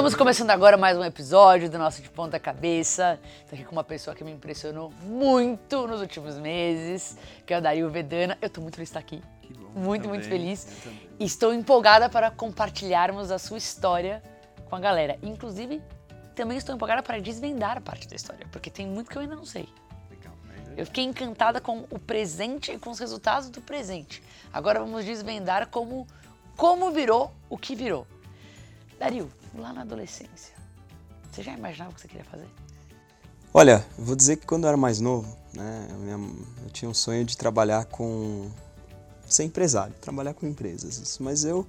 Estamos começando agora mais um episódio do nosso De Ponta Cabeça. Estou aqui com uma pessoa que me impressionou muito nos últimos meses, que é o Dario Vedana. Eu estou muito feliz de estar aqui. Que bom. Muito, também, muito feliz. Estou empolgada para compartilharmos a sua história com a galera. Inclusive, também estou empolgada para desvendar parte da história, porque tem muito que eu ainda não sei. Né? Eu fiquei encantada com o presente e com os resultados do presente. Agora vamos desvendar como, como virou o que virou. Dario, lá na adolescência, você já imaginava o que você queria fazer? Olha, vou dizer que quando eu era mais novo, né, eu tinha um sonho de trabalhar com. ser empresário, trabalhar com empresas, isso. Mas eu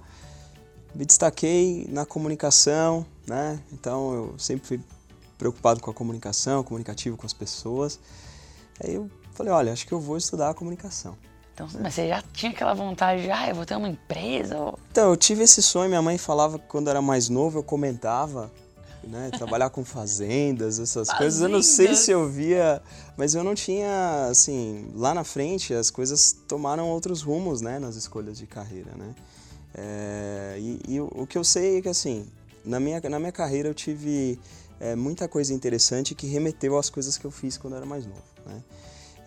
me destaquei na comunicação, né? Então eu sempre fui preocupado com a comunicação, comunicativo com as pessoas. Aí eu falei, olha, acho que eu vou estudar a comunicação. Então, mas você já tinha aquela vontade de, ah, eu vou ter uma empresa? Então, eu tive esse sonho, minha mãe falava que quando era mais novo eu comentava, né, trabalhar com fazendas, essas coisas. Eu não sei Fazendas? se eu via, mas eu não tinha, assim, lá na frente as coisas tomaram outros rumos, né, nas escolhas de carreira, né. É, e e o, o que eu sei é que, assim, na minha, na minha carreira eu tive é, muita coisa interessante que remeteu às coisas que eu fiz quando eu era mais novo, né.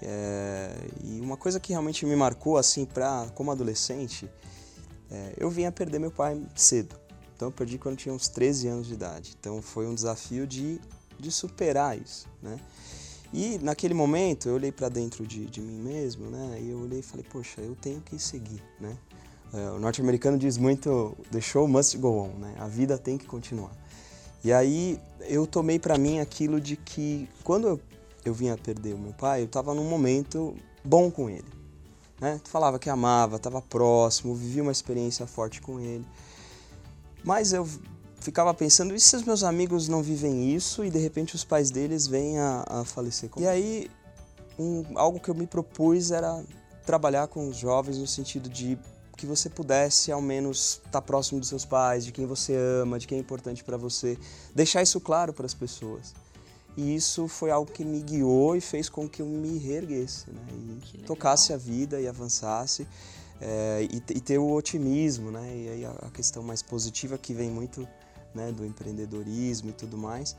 É, e uma coisa que realmente me marcou, assim, pra, como adolescente, é, eu vim a perder meu pai cedo. Então eu perdi quando eu tinha uns 13 anos de idade. Então foi um desafio de, de superar isso, né? E naquele momento eu olhei para dentro de, de mim mesmo, né? E eu olhei e falei, poxa, eu tenho que seguir, né? É, o norte-americano diz muito, the show must go on, né? A vida tem que continuar. E aí eu tomei para mim aquilo de que quando eu, eu vinha perder o meu pai, eu estava num momento bom com ele, né? Falava que amava, estava próximo, vivia uma experiência forte com ele. Mas eu ficava pensando, e se os meus amigos não vivem isso e de repente os pais deles vêm a, a falecer? E aí, um- algo que eu me propus era trabalhar com os jovens no sentido de que você pudesse ao menos estar próximo dos seus pais, de quem você ama, de quem é importante para você, deixar isso claro para as pessoas. E isso foi algo que me guiou e fez com que eu me reerguesse, né? E tocasse a vida e avançasse é, e, e ter o otimismo, né? E aí a, questão mais positiva que vem muito né, do empreendedorismo e tudo mais.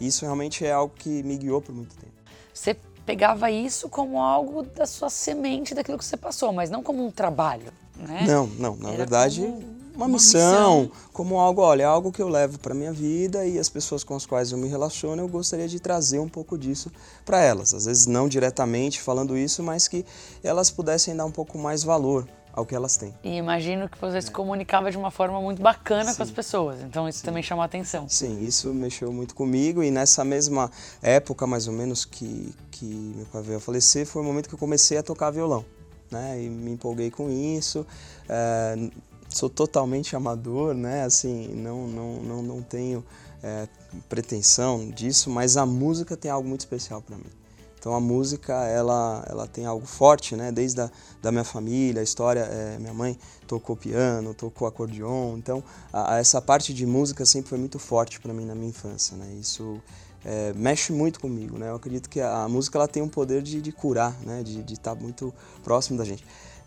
Isso realmente é algo que me guiou por muito tempo. Você pegava isso como algo da sua semente, daquilo que você passou, mas não como um trabalho, né? Não, não, na Era verdade, como uma, uma missão, missão. como algo, olha, é algo que eu levo para minha vida e as pessoas com as quais eu me relaciono, eu gostaria de trazer um pouco disso para elas. Às vezes não diretamente falando isso, mas que elas pudessem dar um pouco mais valor ao que elas têm. E imagino que você se comunicava de uma forma muito bacana com as Sim. pessoas, então isso também chamou a atenção. Sim, isso mexeu muito comigo e nessa mesma época, mais ou menos, que, que meu pai veio a falecer, foi o momento que eu comecei a tocar violão, né? E me empolguei com isso. É, sou totalmente amador, né? Assim, não, não, não, não tenho é, pretensão disso, mas a música tem algo muito especial para mim. Então a música, ela, ela tem algo forte, né? Desde a, da minha família, a história, é, minha mãe tocou piano, tocou acordeon, então a- a- essa parte de música sempre foi muito forte para mim na minha infância, né? Isso é, mexe muito comigo, né? Eu acredito que a, a música ela tem um poder de, de curar, né? De estar muito próximo da gente.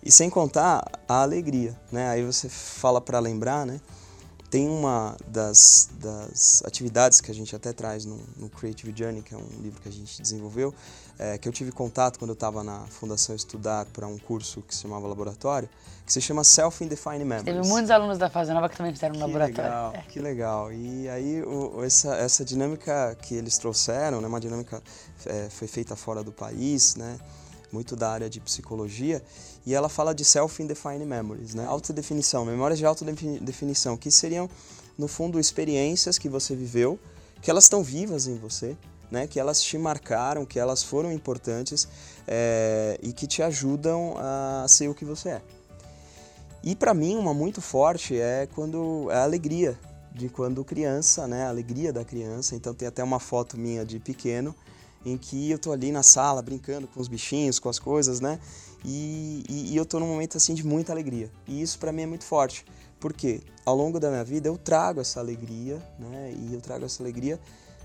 E sem contar a alegria, né? Aí você fala para lembrar, né? Tem uma das, das atividades que a gente até traz no, no Creative Journey, que é um livro que a gente desenvolveu, é, que eu tive contato quando eu estava na Fundação Estudar para um curso que se chamava Laboratório, que se chama Self-Indefined Memories. Teve muitos alunos da Fase Nova que também fizeram Que laboratório. legal, É. que legal. E aí o- essa, essa dinâmica que eles trouxeram, né, uma dinâmica é, foi feita fora do país, né, muito da área de psicologia, e ela fala de self-indefined memories, né, autodefinição, memórias de autodefinição, que seriam no fundo experiências que você viveu, que elas estão vivas em você, né, que elas te marcaram, que elas foram importantes é, e que te ajudam a ser o que você é. E para mim uma muito forte é quando é a alegria de quando criança, né? A alegria da criança. Então tem até uma foto minha de pequeno em que eu tô ali na sala brincando com os bichinhos, com as coisas, né? E, e, e eu tô num momento assim de muita alegria. E isso para mim é muito forte, porque ao longo da minha vida eu trago essa alegria, né? E eu trago essa alegria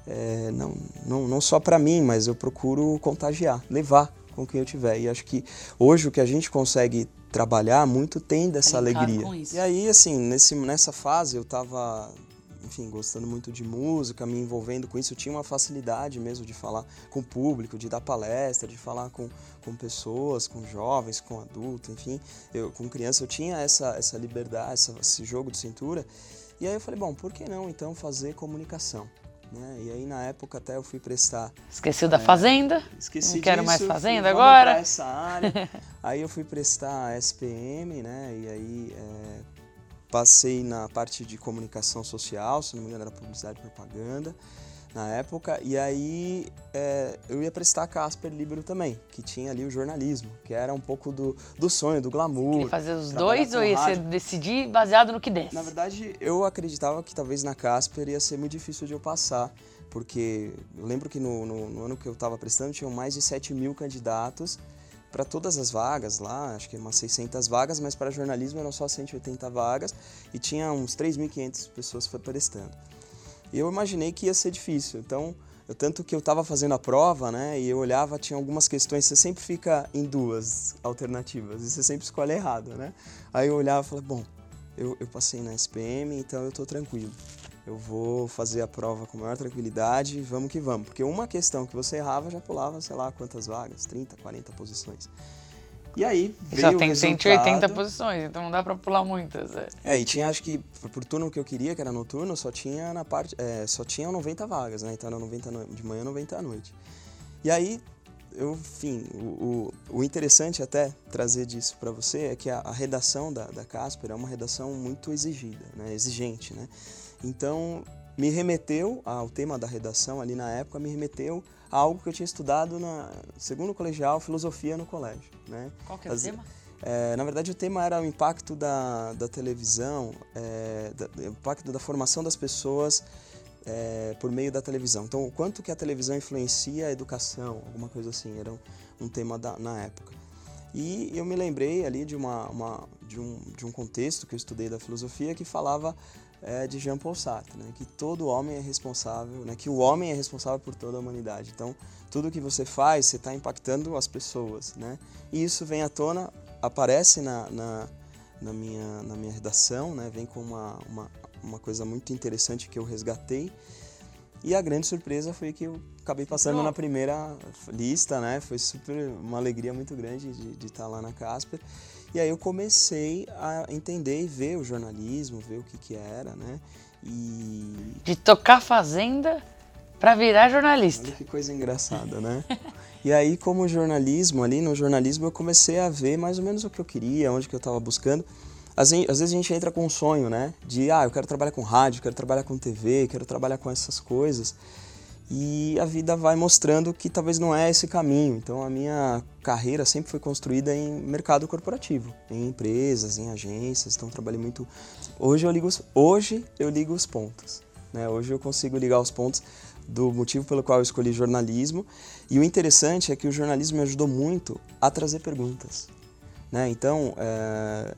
é, não, não, não só para mim, mas eu procuro contagiar, levar com quem eu tiver. E acho que hoje o que a gente consegue trabalhar muito tem dessa alegria. E aí, assim, nesse, nessa fase eu estava enfim, gostando muito de música, me envolvendo com isso, eu tinha uma facilidade mesmo de falar com o público, de dar palestra, de falar com, com pessoas, com jovens, com adultos, enfim, eu, com criança, eu tinha essa, essa liberdade, essa, esse jogo de cintura. E aí eu falei, bom, por que não então fazer comunicação? Né? E aí na época até eu fui prestar. Esqueceu da é, fazenda? Esqueci Não quero disso, mais fazenda agora. essa área. aí eu fui prestar SPM, né? E aí é, passei na parte de comunicação social, se não me engano era publicidade e propaganda na época, e aí é, eu ia prestar a Casper Libero também, que tinha ali o jornalismo, que era um pouco do, do sonho, do glamour. Ia fazer os dois ou ia decidir baseado no que desse? Na verdade, eu acreditava que talvez na Casper ia ser muito difícil de eu passar, porque eu lembro que no, no, no ano que eu estava prestando tinham mais de 7 mil candidatos, para todas as vagas lá, acho que umas 600 vagas, mas para jornalismo eram só 180 vagas e tinha uns 3.500 pessoas prestando. E eu imaginei que ia ser difícil, então, eu, tanto que eu estava fazendo a prova, né, e eu olhava, tinha algumas questões, você sempre fica em duas alternativas e você sempre escolhe errado, né? Aí eu olhava e falei, bom, eu, eu passei na SPM, então eu estou tranquilo eu vou fazer a prova com maior tranquilidade, vamos que vamos. Porque uma questão que você errava já pulava, sei lá, quantas vagas, 30, 40 posições. E aí veio Só tem o 180 posições, então não dá para pular muitas. É. é, e tinha, acho que, por turno que eu queria, que era noturno, só tinha na parte, é, só tinha 90 vagas, né? Então era 90 de manhã, 90 à noite. E aí, eu, enfim, o, o, o interessante até trazer disso para você é que a, a redação da, da Casper é uma redação muito exigida, né? Exigente, né? Então, me remeteu ao tema da redação ali na época, me remeteu a algo que eu tinha estudado na segundo colegial, filosofia no colégio. Né? Qual que é o tema? É, na verdade, o tema era o impacto da, da televisão, é, da, o impacto da formação das pessoas é, por meio da televisão. Então, o quanto que a televisão influencia a educação, alguma coisa assim, era um, um tema da, na época. E eu me lembrei ali de, uma, uma, de, um, de um contexto que eu estudei da filosofia que falava é de Jean Paul Sartre, né? que todo homem é responsável, né? que o homem é responsável por toda a humanidade. Então, tudo que você faz, você está impactando as pessoas. Né? E isso vem à tona, aparece na, na, na, minha, na minha redação, né? vem com uma, uma, uma coisa muito interessante que eu resgatei. E a grande surpresa foi que eu acabei passando na primeira lista, né? Foi super uma alegria muito grande de, de estar lá na Casper. E aí eu comecei a entender e ver o jornalismo, ver o que que era, né? E de tocar fazenda para virar jornalista. Olha que coisa engraçada, né? e aí como jornalismo ali no jornalismo eu comecei a ver mais ou menos o que eu queria, onde que eu estava buscando. Às, vezes a gente entra com um sonho, né? De ah, eu quero trabalhar com rádio, quero trabalhar com TV, quero trabalhar com essas coisas e a vida vai mostrando que talvez não é esse caminho. Então a minha carreira sempre foi construída em mercado corporativo, em empresas, em agências. Então trabalhei muito. Hoje eu ligo, hoje eu ligo os pontos. Né? Hoje eu consigo ligar os pontos do motivo pelo qual eu escolhi jornalismo. E o interessante é que o jornalismo me ajudou muito a trazer perguntas. Né? Então, é,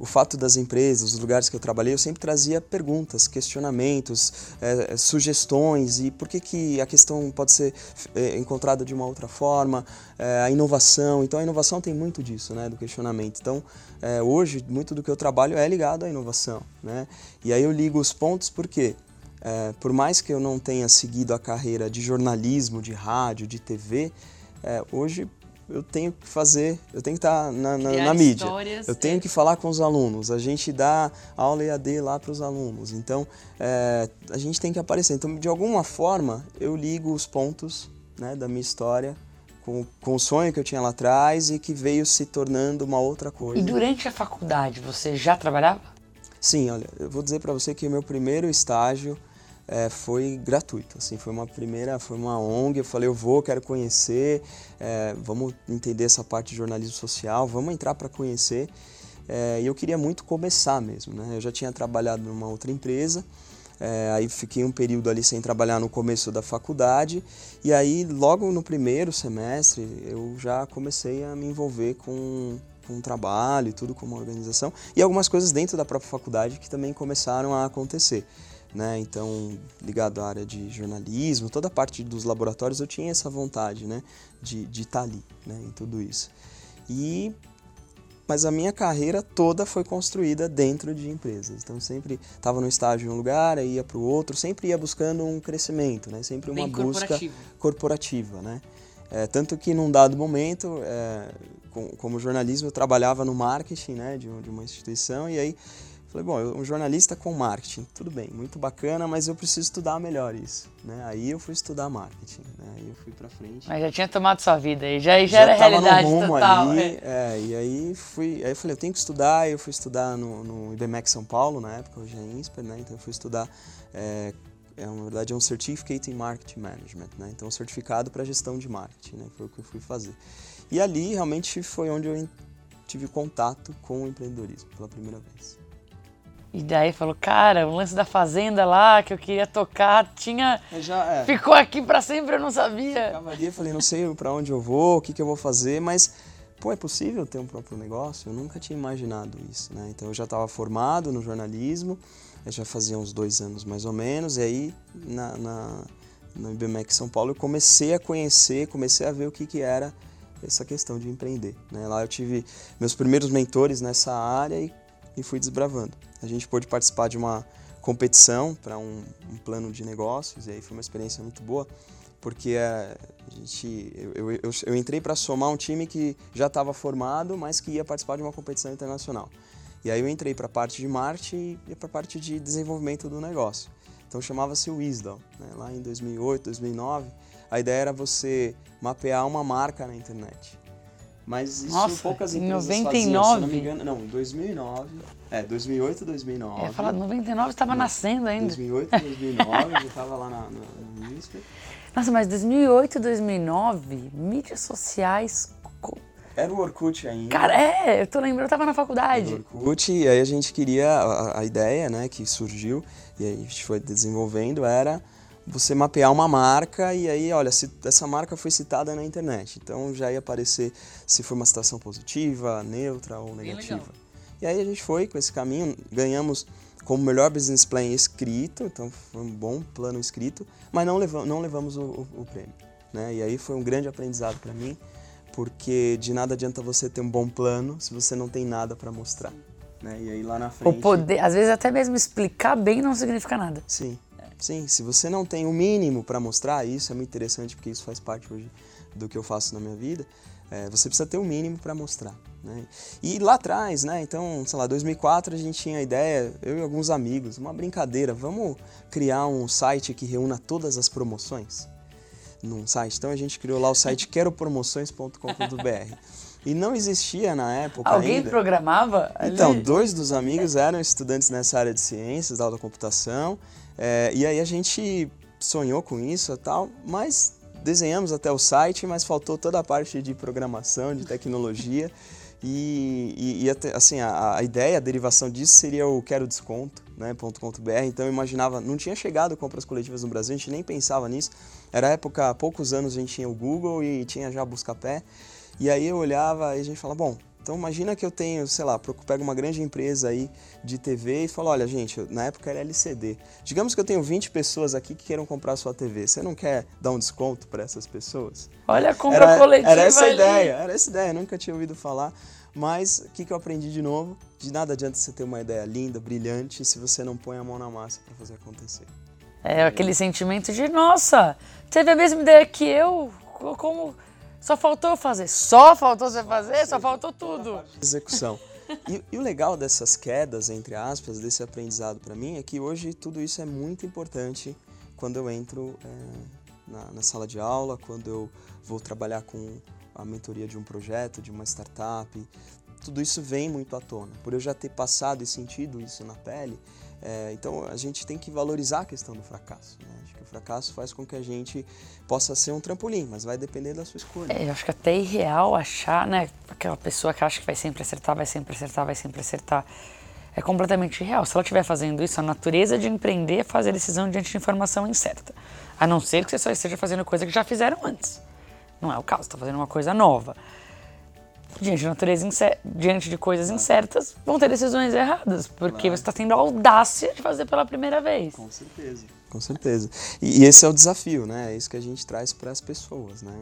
o fato das empresas, os lugares que eu trabalhei, eu sempre trazia perguntas, questionamentos, é, sugestões e por que, que a questão pode ser é, encontrada de uma outra forma, é, a inovação. Então a inovação tem muito disso, né, do questionamento. Então hoje muito do que eu trabalho é ligado à inovação, né? E aí eu ligo os pontos porque por mais que eu não tenha seguido a carreira de jornalismo, de rádio, de TV, hoje eu tenho que fazer, eu tenho que estar na, na, na mídia. Eu tenho é. que falar com os alunos. A gente dá aula EAD lá para os alunos. Então, é, a gente tem que aparecer. Então, de alguma forma, eu ligo os pontos né, da minha história com, com o sonho que eu tinha lá atrás e que veio se tornando uma outra coisa. E durante a faculdade, você já trabalhava? Sim, olha, eu vou dizer para você que o meu primeiro estágio é, foi gratuito. Assim, foi uma primeira, foi uma ONG. Eu falei, eu vou, quero conhecer, é, vamos entender essa parte de jornalismo social, vamos entrar para conhecer. É, e eu queria muito começar mesmo, né? Eu já tinha trabalhado numa outra empresa, é, aí fiquei um período ali sem trabalhar no começo da faculdade e aí logo no primeiro semestre eu já comecei a me envolver com com um trabalho e tudo com uma organização e algumas coisas dentro da própria faculdade que também começaram a acontecer né? Então, ligado à área de jornalismo, toda a parte dos laboratórios, eu tinha essa vontade, né? De estar tá ali, né? Em tudo isso. E mas a minha carreira toda foi construída dentro de empresas. Então sempre estava no estágio em um lugar, aí ia para o outro, sempre ia buscando um crescimento, né? Sempre uma Bem busca corporativa, né? É, tanto que num dado momento, é, com, como jornalismo, eu trabalhava no marketing, né, de, de uma instituição e aí falei, bom, eu, um jornalista com marketing, tudo bem, muito bacana, mas eu preciso estudar melhor isso, né? Aí eu fui estudar marketing, né? Aí eu fui para frente Mas já tinha tomado sua vida e já, já, era tava realidade rumo total. ali, é. é, e aí fui, aí eu falei, eu tenho que estudar, aí eu fui estudar no, no IBMEC São Paulo, na época, hoje é INSPER, né, então eu fui estudar, é, é, na verdade é um Certificate in Marketing Management, né, então um certificado para gestão de marketing, né, foi o que eu fui fazer. E ali realmente foi onde eu tive contato com o empreendedorismo pela primeira vez. E daí falou, cara, o lance da fazenda lá que eu queria tocar tinha. Eu já, é, Ficou aqui pra sempre, eu não sabia. Ficava ali, eu falei, não sei para onde eu vou, o que, que eu vou fazer, mas, pô, é possível ter um próprio negócio? Eu nunca tinha imaginado isso, né? Então eu já estava formado no jornalismo, eu já fazia uns dois anos mais ou menos, e aí na, na, no IBMEC São Paulo eu comecei a conhecer, comecei a ver o que, que era essa questão de empreender. Né? Lá eu tive meus primeiros mentores nessa área e, e fui desbravando. A gente pôde participar de uma competição para um, um plano de negócios, e aí foi uma experiência muito boa, porque a gente, eu, eu, eu, eu entrei para somar um time que já estava formado, mas que ia participar de uma competição internacional. E aí eu entrei para a parte de marketing e para a parte de desenvolvimento do negócio. Então chamava-se Wisdom, né? lá em 2008, 2009. A ideia era você mapear uma marca na internet. Mas isso Nossa, poucas em empresas faziam, 99? se eu não me engano. Não, em 2009. É, 2008, 2009. Eu ia falar, 99 estava nascendo ainda. 2008, 2009, eu estava lá na, na. Nossa, mas 2008 e 2009, mídias sociais. Era o Orkut ainda. Cara, é, eu tô lembrando, eu tava na faculdade. do Orkut, e aí a gente queria, a, a ideia né, que surgiu, e aí a gente foi desenvolvendo, era você mapear uma marca e aí, olha, se essa marca foi citada na internet, então já ia aparecer se foi uma citação positiva, neutra ou negativa. E aí a gente foi com esse caminho, ganhamos como melhor business plan escrito, então foi um bom plano escrito, mas não, levamos, não levamos o, o- o prêmio. Né? E aí foi um grande aprendizado para mim, porque de nada adianta você ter um bom plano se você não tem nada para mostrar. Né? E aí lá na O frente. poder, às vezes até mesmo explicar bem não significa nada. Sim, sim. Se você não tem o mínimo para mostrar, isso é muito interessante porque isso faz parte hoje do que eu faço na minha vida. é, você precisa ter o mínimo para mostrar. Né? E lá atrás, né? Então, sei lá, 2004 a gente tinha a ideia, eu e alguns amigos, uma brincadeira, vamos criar um site que reúna todas as promoções num site. Então a gente criou lá o site queropromoções.com.br. E não existia na época Alguém ainda. programava? ali? Então, dois dos amigos eram estudantes nessa área de ciências, da aula da computação, é, e aí a gente sonhou com isso e tal, mas desenhamos até o site, mas faltou toda a parte de programação, de tecnologia, e, e- e até, assim, a, a ideia, a derivação disso seria o quero desconto, né, .com.br, então eu imaginava, não tinha chegado compras coletivas no Brasil, a gente nem pensava nisso, era época, há poucos anos a gente tinha o Google e tinha já Buscapé, e aí eu olhava e a gente falava, bom, então imagina que eu tenho, sei lá, pego uma grande empresa aí de TV e falo, olha gente, na época era LCD. Digamos que eu tenho 20 pessoas aqui que queiram comprar sua TV. Você não quer dar um desconto para essas pessoas? Olha a compra Era, coletiva era essa a ali. ideia, era essa ideia, nunca tinha ouvido falar. Mas o que, que eu aprendi de novo? De nada adianta você ter uma ideia linda, brilhante, se você não põe a mão na massa para fazer acontecer. É aquele sentimento de, nossa, teve a mesma ideia que eu, co- como... Só faltou fazer. Só faltou você fazer? Só faltou tudo. execução. E, e o legal dessas quedas, entre aspas, desse aprendizado para mim, é que hoje tudo isso é muito importante quando eu entro é, na, na sala de aula, quando eu vou trabalhar com a mentoria de um projeto, de uma startup. Tudo isso vem muito à tona. Por eu já ter passado e sentido isso na pele, é, então a gente tem que valorizar a questão do fracasso. Né? Fracasso faz com que a gente possa ser um trampolim, mas vai depender da sua escolha. É, eu acho que até é irreal achar, né? Aquela pessoa que acha que vai sempre acertar, vai sempre acertar, vai sempre acertar. É completamente irreal. Se ela estiver fazendo isso, a natureza de empreender é fazer decisão diante de informação incerta. A não ser que você só esteja fazendo coisa que já fizeram antes. Não é o caso, está fazendo uma coisa nova. Diante de, natureza diante de coisas incertas, vão ter decisões erradas, porque Claro. você está tendo a audácia de fazer pela primeira vez. Com certeza. Com certeza. E, e esse é o desafio, né? É isso que a gente traz para as pessoas, né?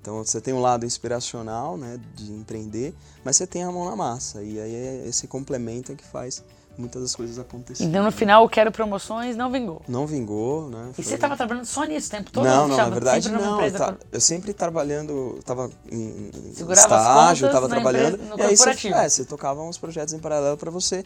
Então, você tem um lado inspiracional, né, de empreender, mas você tem a mão na massa e aí é esse complemento é que faz muitas das coisas acontecerem. Então no final o Quero Promoções não vingou. Não vingou, né? E foi- você estava trabalhando só nisso o tempo todo? Não, não, na verdade não. Eu, eu sempre trabalhando, estava em Segurava estágio, estava trabalhando. empresa- no e aí você, é, você tocava uns projetos em paralelo para você,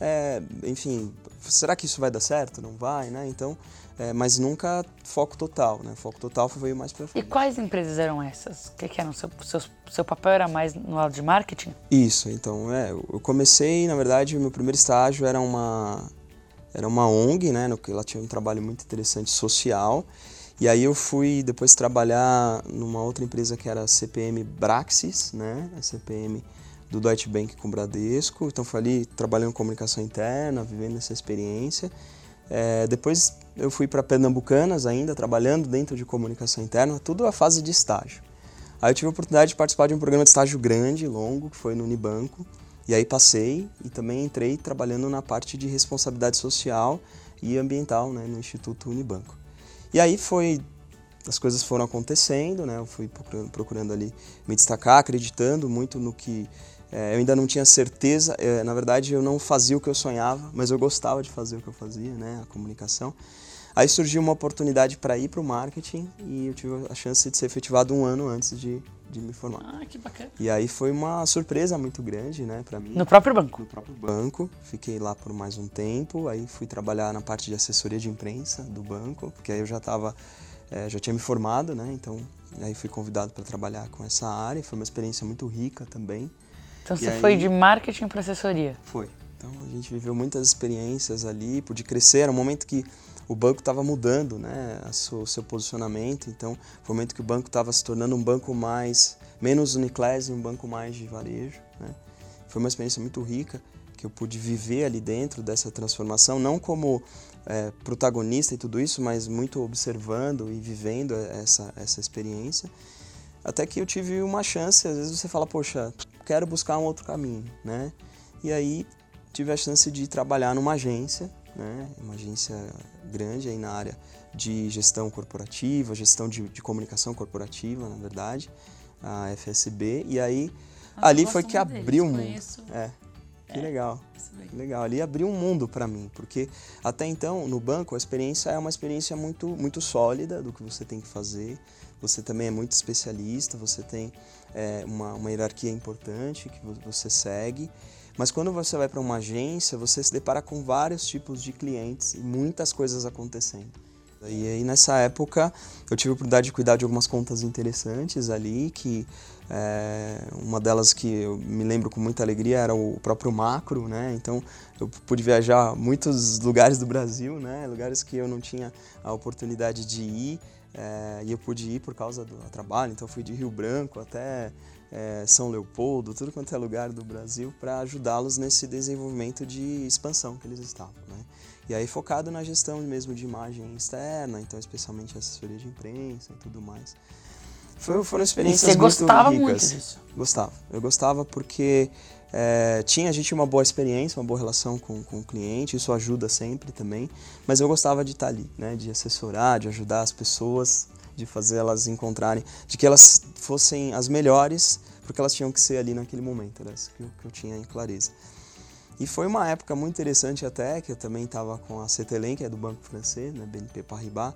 é, enfim, será que isso vai dar certo? Não vai, né? Então, é, mas nunca foco total, né? Foco total veio mais para E frente. quais empresas eram essas? O que, que eram? Seu, seu, seu papel era mais no lado de marketing? Isso, então, é, eu comecei, na verdade, meu primeiro estágio era uma era uma ONG, né, no que ela tinha um trabalho muito interessante social. E aí eu fui depois trabalhar numa outra empresa que era a CPM Braxis, né, a CPM do Deutsche Bank com o Bradesco. Então foi ali trabalhando em comunicação interna, vivendo essa experiência. É, depois eu fui para Pernambucanas ainda, trabalhando dentro de comunicação interna, tudo a fase de estágio. Aí eu tive a oportunidade de participar de um programa de estágio grande, longo, que foi no Unibanco. E aí passei e também entrei trabalhando na parte de responsabilidade social e ambiental né, no Instituto Unibanco. E aí foi, as coisas foram acontecendo, né, eu fui procurando, procurando ali me destacar, acreditando muito no que eu ainda não tinha certeza, eh, na verdade eu não fazia o que eu sonhava, mas eu gostava de fazer o que eu fazia, né, a comunicação. Aí surgiu uma oportunidade para ir para o marketing e eu tive a chance de ser efetivado um ano antes de, de me formar. Ah, que bacana. E aí foi uma surpresa muito grande, né, para mim. No próprio banco? No próprio banco, fiquei lá por mais um tempo, aí fui trabalhar na parte de assessoria de imprensa do banco, porque aí eu já estava, já tinha me formado, né, então aí fui convidado para trabalhar com essa área, foi uma experiência muito rica também. Então E você aí- foi de marketing para assessoria. Foi. Então a gente viveu muitas experiências ali, pude crescer, era um momento que o banco estava mudando, né, o seu posicionamento, então foi um momento que o banco estava se tornando um banco mais, menos uniclass e um banco mais de varejo, né. Foi uma experiência muito rica que eu pude viver ali dentro dessa transformação, não como é, protagonista e tudo isso, mas muito observando e vivendo essa, essa experiência. Até que eu tive uma chance, às vezes você fala, poxa, quero buscar um outro caminho, né? E aí tive a chance de trabalhar numa agência, né? Uma agência grande aí na área de gestão corporativa, gestão de, de comunicação corporativa, na verdade, a FSB. E aí Nossa, ali foi que abriu um mundo. conheço. É, que legal. Isso bem. Que Legal, ali abriu um mundo para mim, porque até então no banco a experiência é uma experiência muito muito sólida do que você tem que fazer. Você também é muito especialista, você tem é, uma, uma hierarquia importante que vo- você segue. Mas quando você vai para uma agência, você se depara com vários tipos de clientes e muitas coisas acontecendo. E aí nessa época eu tive a oportunidade de cuidar de algumas contas interessantes ali, que é, uma delas que eu me lembro com muita alegria era o próprio Macro, né? Então eu pude viajar muitos lugares do Brasil, né? Lugares que eu não tinha a oportunidade de ir é, e eu pude ir por causa do trabalho. Então fui de Rio Branco até é, São Leopoldo, tudo quanto é lugar do Brasil para ajudá-los nesse desenvolvimento de expansão que eles estavam, né? E aí focado na gestão mesmo de imagem externa, então especialmente assessoria de imprensa e tudo mais. Foi, foram experiências você muito gostava ricas. muito disso. Gostava. Eu gostava porque é, tinha a gente uma boa experiência, uma boa relação com, com o cliente, isso ajuda sempre também. Mas eu gostava de estar ali, né? De assessorar, de ajudar as pessoas, de fazer elas encontrarem, de que elas fossem as melhores, porque elas tinham que ser ali naquele momento, era isso que eu, que eu tinha em clareza. E foi uma época muito interessante até, que eu também estava com a Cetelem, que é do Banco Francês, né, BNP Paribas,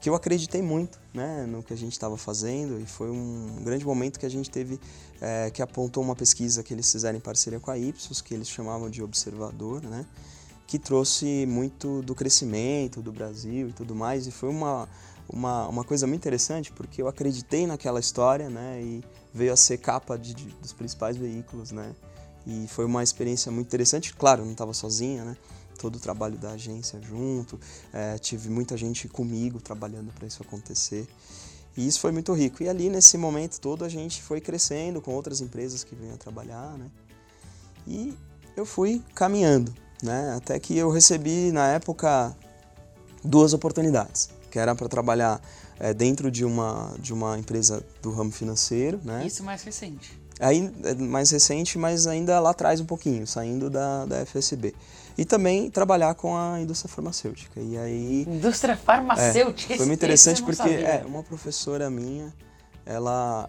que eu acreditei muito né, no que a gente estava fazendo e foi um grande momento que a gente teve, é, que apontou uma pesquisa que eles fizeram em parceria com a Ipsos, que eles chamavam de Observador, né, que trouxe muito do crescimento do Brasil e tudo mais, e foi uma, uma, uma coisa muito interessante, porque eu acreditei naquela história, né, e veio a ser capa de, de- dos principais veículos, né, e foi uma experiência muito interessante. Claro, não estava sozinha, né? Todo o trabalho da agência junto, eh, tive muita gente comigo trabalhando para isso acontecer. E isso foi muito rico. E ali, nesse momento todo, a gente foi crescendo com outras empresas que vinham trabalhar, né? E eu fui caminhando, né? Até que eu recebi, na época, duas oportunidades. Que era para trabalhar eh, dentro de uma, de uma empresa do ramo financeiro, né? Isso mais recente. Aí é mais recente, mas ainda lá atrás um pouquinho, saindo da, da FSB. E também trabalhar com a indústria farmacêutica. E aí Indústria farmacêutica. foi muito interessante porque é, uma professora minha ela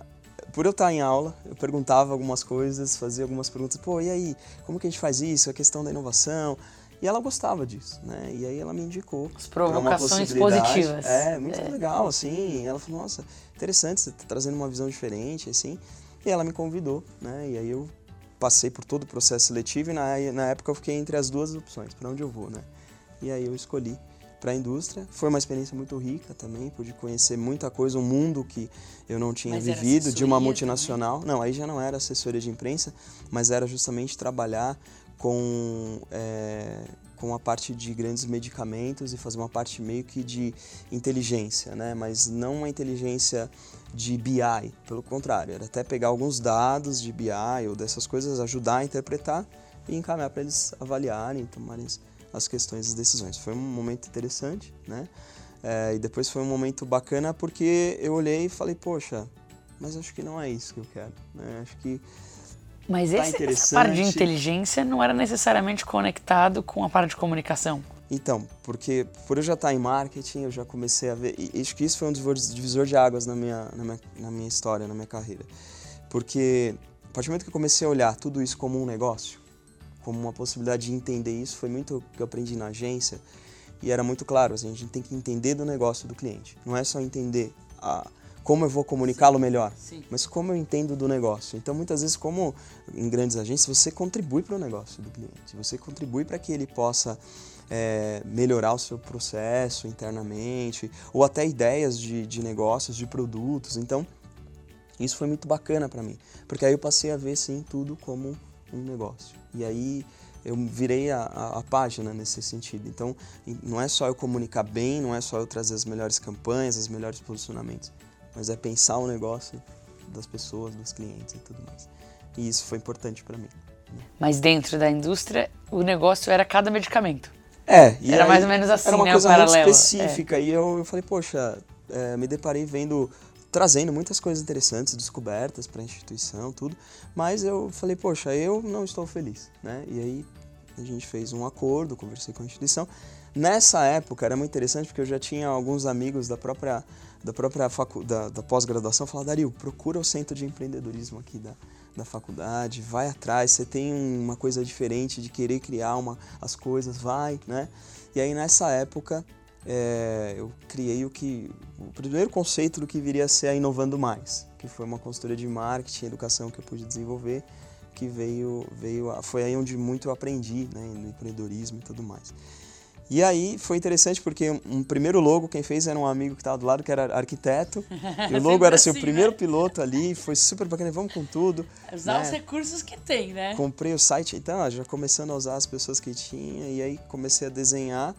por eu estar em aula, eu perguntava algumas coisas, fazia algumas perguntas, pô, e aí, como que a gente faz isso? A questão da inovação. E ela gostava disso, né? E aí ela me indicou. As provocações positivas. É, muito é. legal, assim. Ela falou, nossa, interessante, você tá trazendo uma visão diferente, assim. E ela me convidou, né? E aí eu passei por todo o processo seletivo e na, na época eu fiquei entre as duas opções, para onde eu vou, né? E aí eu escolhi para a indústria. Foi uma experiência muito rica também, pude conhecer muita coisa, um mundo que eu não tinha mas vivido de uma multinacional. Também? Não, aí já não era assessoria de imprensa, mas era justamente trabalhar com é, com a parte de grandes medicamentos e fazer uma parte meio que de inteligência, né? Mas não uma inteligência de BI, pelo contrário, era até pegar alguns dados de BI ou dessas coisas, ajudar a interpretar e encaminhar para eles avaliarem, tomarem as questões, as decisões. Foi um momento interessante, né? É, e depois foi um momento bacana porque eu olhei e falei, poxa, mas acho que não é isso que eu quero, né? Acho que mas tá esse, essa parte de inteligência não era necessariamente conectado com a parte de comunicação. Então, porque por eu já estar em marketing, eu já comecei a ver. E acho que isso foi um divisor de águas na minha, na minha, na minha história, na minha carreira. Porque a partir do momento que eu comecei a olhar tudo isso como um negócio, como uma possibilidade de entender isso, foi muito o que eu aprendi na agência. E era muito claro, assim, a gente tem que entender do negócio do cliente. Não é só entender a, como eu vou comunicá-lo melhor, Sim. mas como eu entendo do negócio. Então, muitas vezes, como em grandes agências, você contribui para o negócio do cliente, você contribui para que ele possa é, melhorar o seu processo internamente, ou até ideias de, de negócios, de produtos. Então, isso foi muito bacana para mim, porque aí eu passei a ver, sim, tudo como um negócio. E aí eu virei a, a, a, página nesse sentido. Então, não é só eu comunicar bem, não é só eu trazer as melhores campanhas, os melhores posicionamentos mas é pensar o negócio das pessoas, dos clientes e tudo mais. E isso foi importante para mim. Mas dentro da indústria, o negócio era cada medicamento. É, era aí, mais ou menos assim, Era uma né, coisa muito específica. É. E eu, eu falei, poxa, é, me deparei vendo, trazendo muitas coisas interessantes, descobertas para a instituição, tudo. Mas eu falei, poxa, eu não estou feliz, né? E aí a gente fez um acordo, conversei com a instituição. Nessa época era muito interessante porque eu já tinha alguns amigos da própria da própria facu, da, da pós-graduação falar, Dario, procura o centro de empreendedorismo aqui da, da faculdade, vai atrás, você tem uma coisa diferente de querer criar uma, as coisas, vai, né? E aí nessa época é, eu criei o que o primeiro conceito do que viria a ser a Inovando Mais, que foi uma consultoria de marketing e educação que eu pude desenvolver, que veio, veio foi aí onde muito eu aprendi, né, no empreendedorismo e tudo mais. E aí foi interessante porque um primeiro logo quem fez era um amigo que estava do lado, que era arquiteto. e o logo era assim, assim, o primeiro né? piloto ali, foi super bacana, vamos com tudo. Usar né? os recursos que tem, né? Comprei o site, então, já começando a usar as pessoas que tinha, e aí comecei a desenhar.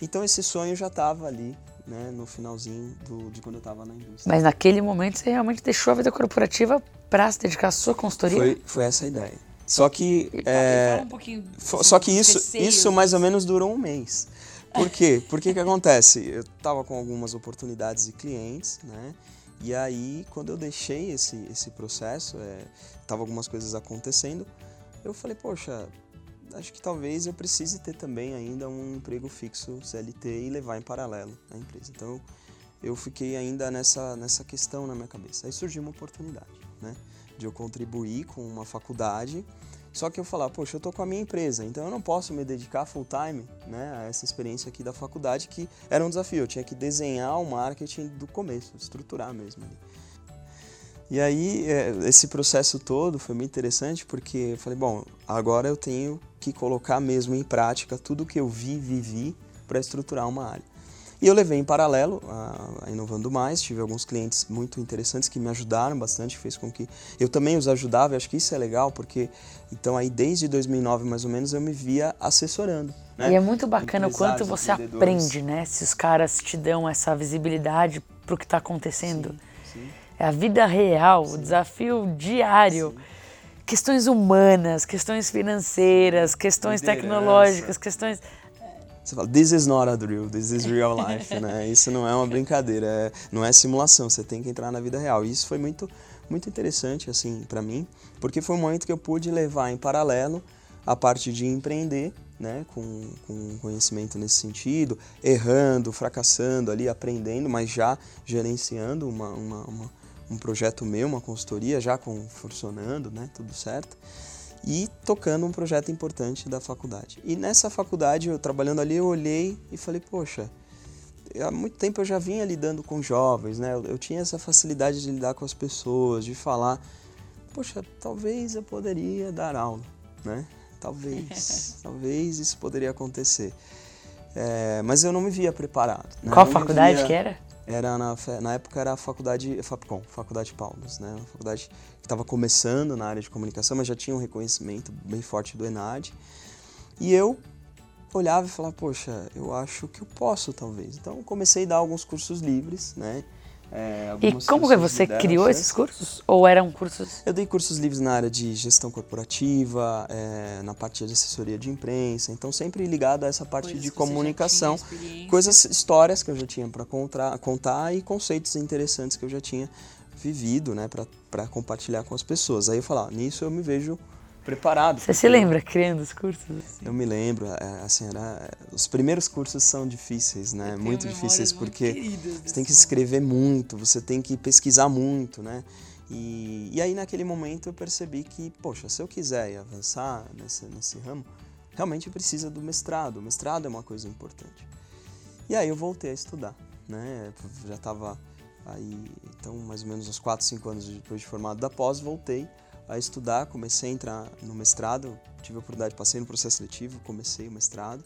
Então esse sonho já estava ali, né, no finalzinho do, de quando eu estava na indústria. Mas naquele momento você realmente deixou a vida corporativa para se dedicar à sua consultoria? Foi, foi essa a ideia. Só que. É, um só que isso, isso mais ou menos durou um mês. Por quê? Porque que acontece? Eu estava com algumas oportunidades de clientes, né? E aí, quando eu deixei esse, esse processo, é, tava algumas coisas acontecendo, eu falei, poxa, acho que talvez eu precise ter também ainda um emprego fixo CLT e levar em paralelo a empresa. Então, eu fiquei ainda nessa, nessa questão na minha cabeça. Aí surgiu uma oportunidade, né? De eu contribuir com uma faculdade só que eu falava, poxa, eu tô com a minha empresa, então eu não posso me dedicar full time né, a essa experiência aqui da faculdade, que era um desafio. Eu tinha que desenhar o marketing do começo, estruturar mesmo ali. E aí, é, esse processo todo foi muito interessante porque eu falei, bom, agora eu tenho que colocar mesmo em prática tudo que eu vi, vivi para estruturar uma área. E eu levei em paralelo a, a, Inovando Mais, tive alguns clientes muito interessantes que me ajudaram bastante, fez com que eu também os ajudava, e acho que isso é legal, porque então aí desde 2009 mais ou menos eu me via assessorando. Né? E é muito bacana o quanto você aprende, né? Se os caras te dão essa visibilidade para o que está acontecendo. Sim, sim. É a vida real, sim. o desafio diário. Questões humanas, questões financeiras, questões tecnológicas, questões você fala, this is not a drill, this is real life, né? Isso não é uma brincadeira, é, não é simulação, você tem que entrar na vida real. E isso foi muito, muito interessante, assim, para mim, porque foi um momento que eu pude levar em paralelo a parte de empreender, né, com, com conhecimento nesse sentido, errando, fracassando ali, aprendendo, mas já gerenciando uma, uma, uma um projeto meu, uma consultoria já com, funcionando, né, tudo certo, e tocando um projeto importante da faculdade. E nessa faculdade, eu trabalhando ali, eu olhei e falei, poxa, há muito tempo eu já vinha lidando com jovens, né? Eu, eu, tinha essa facilidade de lidar com as pessoas, de falar, poxa, talvez eu poderia dar aula, né? Talvez, talvez isso poderia acontecer. É, mas eu não me via preparado. Né? Qual faculdade via... que era? Era na, na época era a faculdade Fapcom, Faculdade Paulos, né? Uma faculdade que estava começando na área de comunicação, mas já tinha um reconhecimento bem forte do Enad. E eu olhava e falava, poxa, eu acho que eu posso talvez. Então comecei a dar alguns cursos livres, né? É, e como que você criou esses cursos? Ou eram cursos? Eu dei cursos livres na área de gestão corporativa, é, na parte de assessoria de imprensa, então sempre ligado a essa parte coisas de comunicação, coisas, histórias que eu já tinha para contar e conceitos interessantes que eu já tinha vivido, né, para compartilhar com as pessoas. Aí eu falava, nisso eu me vejo preparado. Você se lembra criando os cursos? Assim? Eu me lembro, é, assim, era, os primeiros cursos são difíceis, né? Muito difíceis porque você tem que escrever muito, você tem que pesquisar muito, né? E, e aí naquele momento eu percebi que, poxa, se eu quiser avançar nesse, nesse ramo, realmente precisa do mestrado. O mestrado é uma coisa importante. E aí eu voltei a estudar, né? Já estava aí, então mais ou menos uns 4, 5 anos depois de formado da pós, voltei a estudar, comecei a entrar no mestrado, tive a oportunidade, passei no processo seletivo, comecei o mestrado.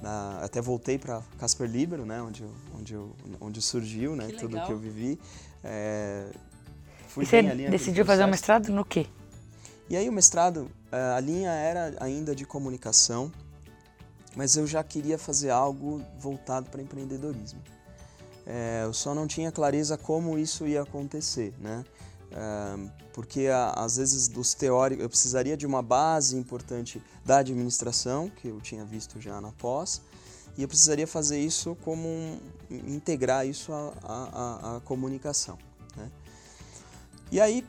Na, até voltei para Casper Libero, né, onde, eu, onde, eu, onde surgiu né, que tudo que eu vivi. É, fui e você decidiu fazer o um mestrado no quê? E aí o mestrado, é, a linha era ainda de comunicação, mas eu já queria fazer algo voltado para empreendedorismo. É, eu só não tinha clareza como isso ia acontecer, né? Porque às vezes dos teóricos eu precisaria de uma base importante da administração que eu tinha visto já na pós e eu precisaria fazer isso como um, integrar isso à, comunicação né? e aí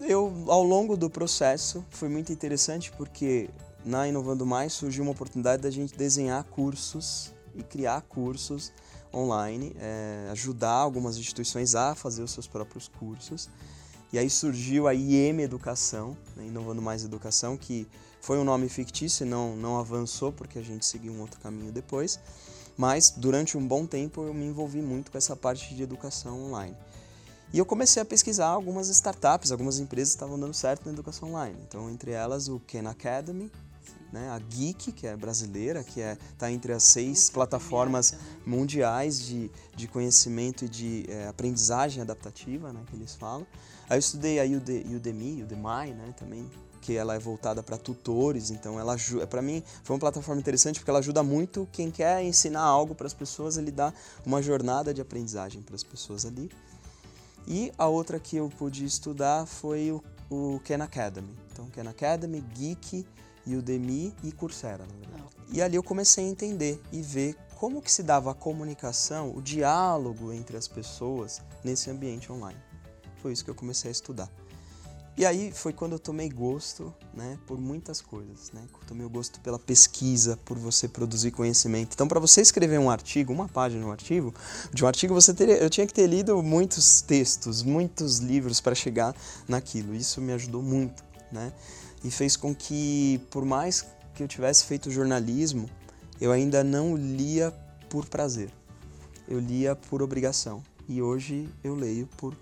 eu ao longo do processo foi muito interessante porque na inovando mais surgiu uma oportunidade da gente desenhar cursos e criar cursos online é, ajudar algumas instituições a fazer os seus próprios cursos e aí surgiu a IEM Educação, né, Inovando Mais Educação, que foi um nome fictício e não, não avançou porque a gente seguiu um outro caminho depois. Mas durante um bom tempo eu me envolvi muito com essa parte de educação online. E eu comecei a pesquisar algumas startups, algumas empresas que estavam dando certo na educação online. Então, entre elas, o Khan Academy, né, a Geek, que é brasileira, que está é, tá entre as seis plataformas mundiais de, de conhecimento e de é, aprendizagem adaptativa, né, que eles falam. Aí eu estudei a Udemy, Udemy, né, também, que ela é voltada para tutores, então ela ajuda, para mim foi uma plataforma interessante porque ela ajuda muito quem quer ensinar algo para as pessoas, ele dá uma jornada de aprendizagem para as pessoas ali. E a outra que eu pude estudar foi o, o Khan Academy. Então, Khan Academy, Geek, Udemy e Coursera, na verdade. E ali eu comecei a entender e ver como que se dava a comunicação, o diálogo entre as pessoas nesse ambiente online foi isso que eu comecei a estudar. E aí foi quando eu tomei gosto, né, por muitas coisas, né? Tomei o gosto pela pesquisa, por você produzir conhecimento. Então, para você escrever um artigo, uma página de um artigo, de um artigo você teria, eu tinha que ter lido muitos textos, muitos livros para chegar naquilo. Isso me ajudou muito, né? E fez com que, por mais que eu tivesse feito jornalismo, eu ainda não lia por prazer. Eu lia por obrigação. E hoje eu leio por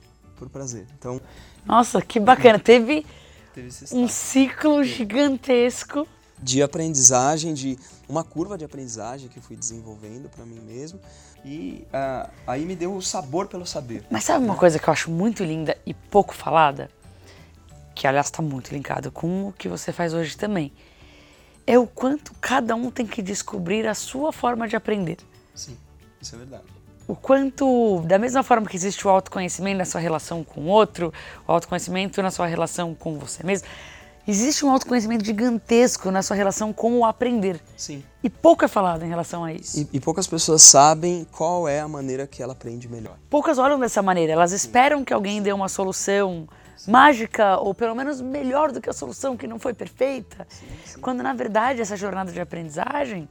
por prazer. Então. Nossa, que bacana! Teve, teve um ciclo gigantesco de aprendizagem, de uma curva de aprendizagem que eu fui desenvolvendo para mim mesmo e uh, aí me deu o sabor pelo saber. Mas sabe uma coisa que eu acho muito linda e pouco falada, que aliás está muito linkado com o que você faz hoje também, é o quanto cada um tem que descobrir a sua forma de aprender. Sim, isso é verdade o quanto, da mesma forma que existe o autoconhecimento na sua relação com o outro, o autoconhecimento na sua relação com você mesmo, existe um autoconhecimento gigantesco na sua relação com o aprender. Sim. E pouco é falado em relação a isso. E, e poucas pessoas sabem qual é a maneira que ela aprende melhor. Poucas olham dessa maneira, elas Sim. esperam que alguém dê uma solução Sim. mágica ou pelo menos melhor do que a solução que não foi perfeita, Sim, quando na verdade essa jornada de aprendizagem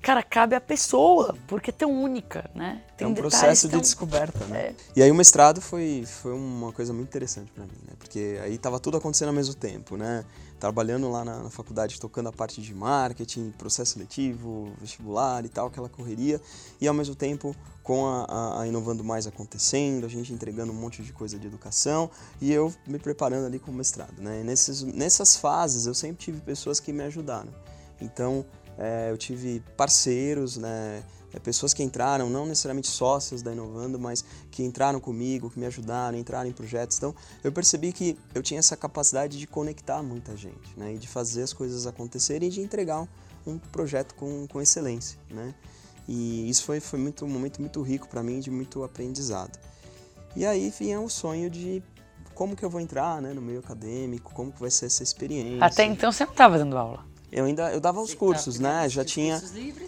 cara, cabe à pessoa, porque é tão única, né? Tem é um processo tão... de descoberta, né? É. E aí o mestrado foi, foi uma coisa muito interessante para mim, né? Porque aí tava tudo acontecendo ao mesmo tempo, né? Trabalhando lá na, na, faculdade, tocando a parte de marketing, processo seletivo, vestibular e tal, aquela correria. E ao mesmo tempo com a, a, a Inovando Mais acontecendo, a gente entregando um monte de coisa de educação e eu me preparando ali com o mestrado, né? E nesses, nessas fases eu sempre tive pessoas que me ajudaram. Então, é, eu tive parceiros, né, é, pessoas que entraram, não necessariamente sócios da Inovando, mas que entraram comigo, que me ajudaram, entraram em projetos. Então, eu percebi que eu tinha essa capacidade de conectar muita gente, né, e de fazer as coisas acontecerem e de entregar um, um projeto com, com excelência, né. E isso foi, foi muito, um momento muito rico para mim, de muito aprendizado. E aí vinha o sonho de como que eu vou entrar né, no meio acadêmico, como que vai ser essa experiência. Até então você não estava dando aula? Eu ainda eu dava os cursos, né? Já tinha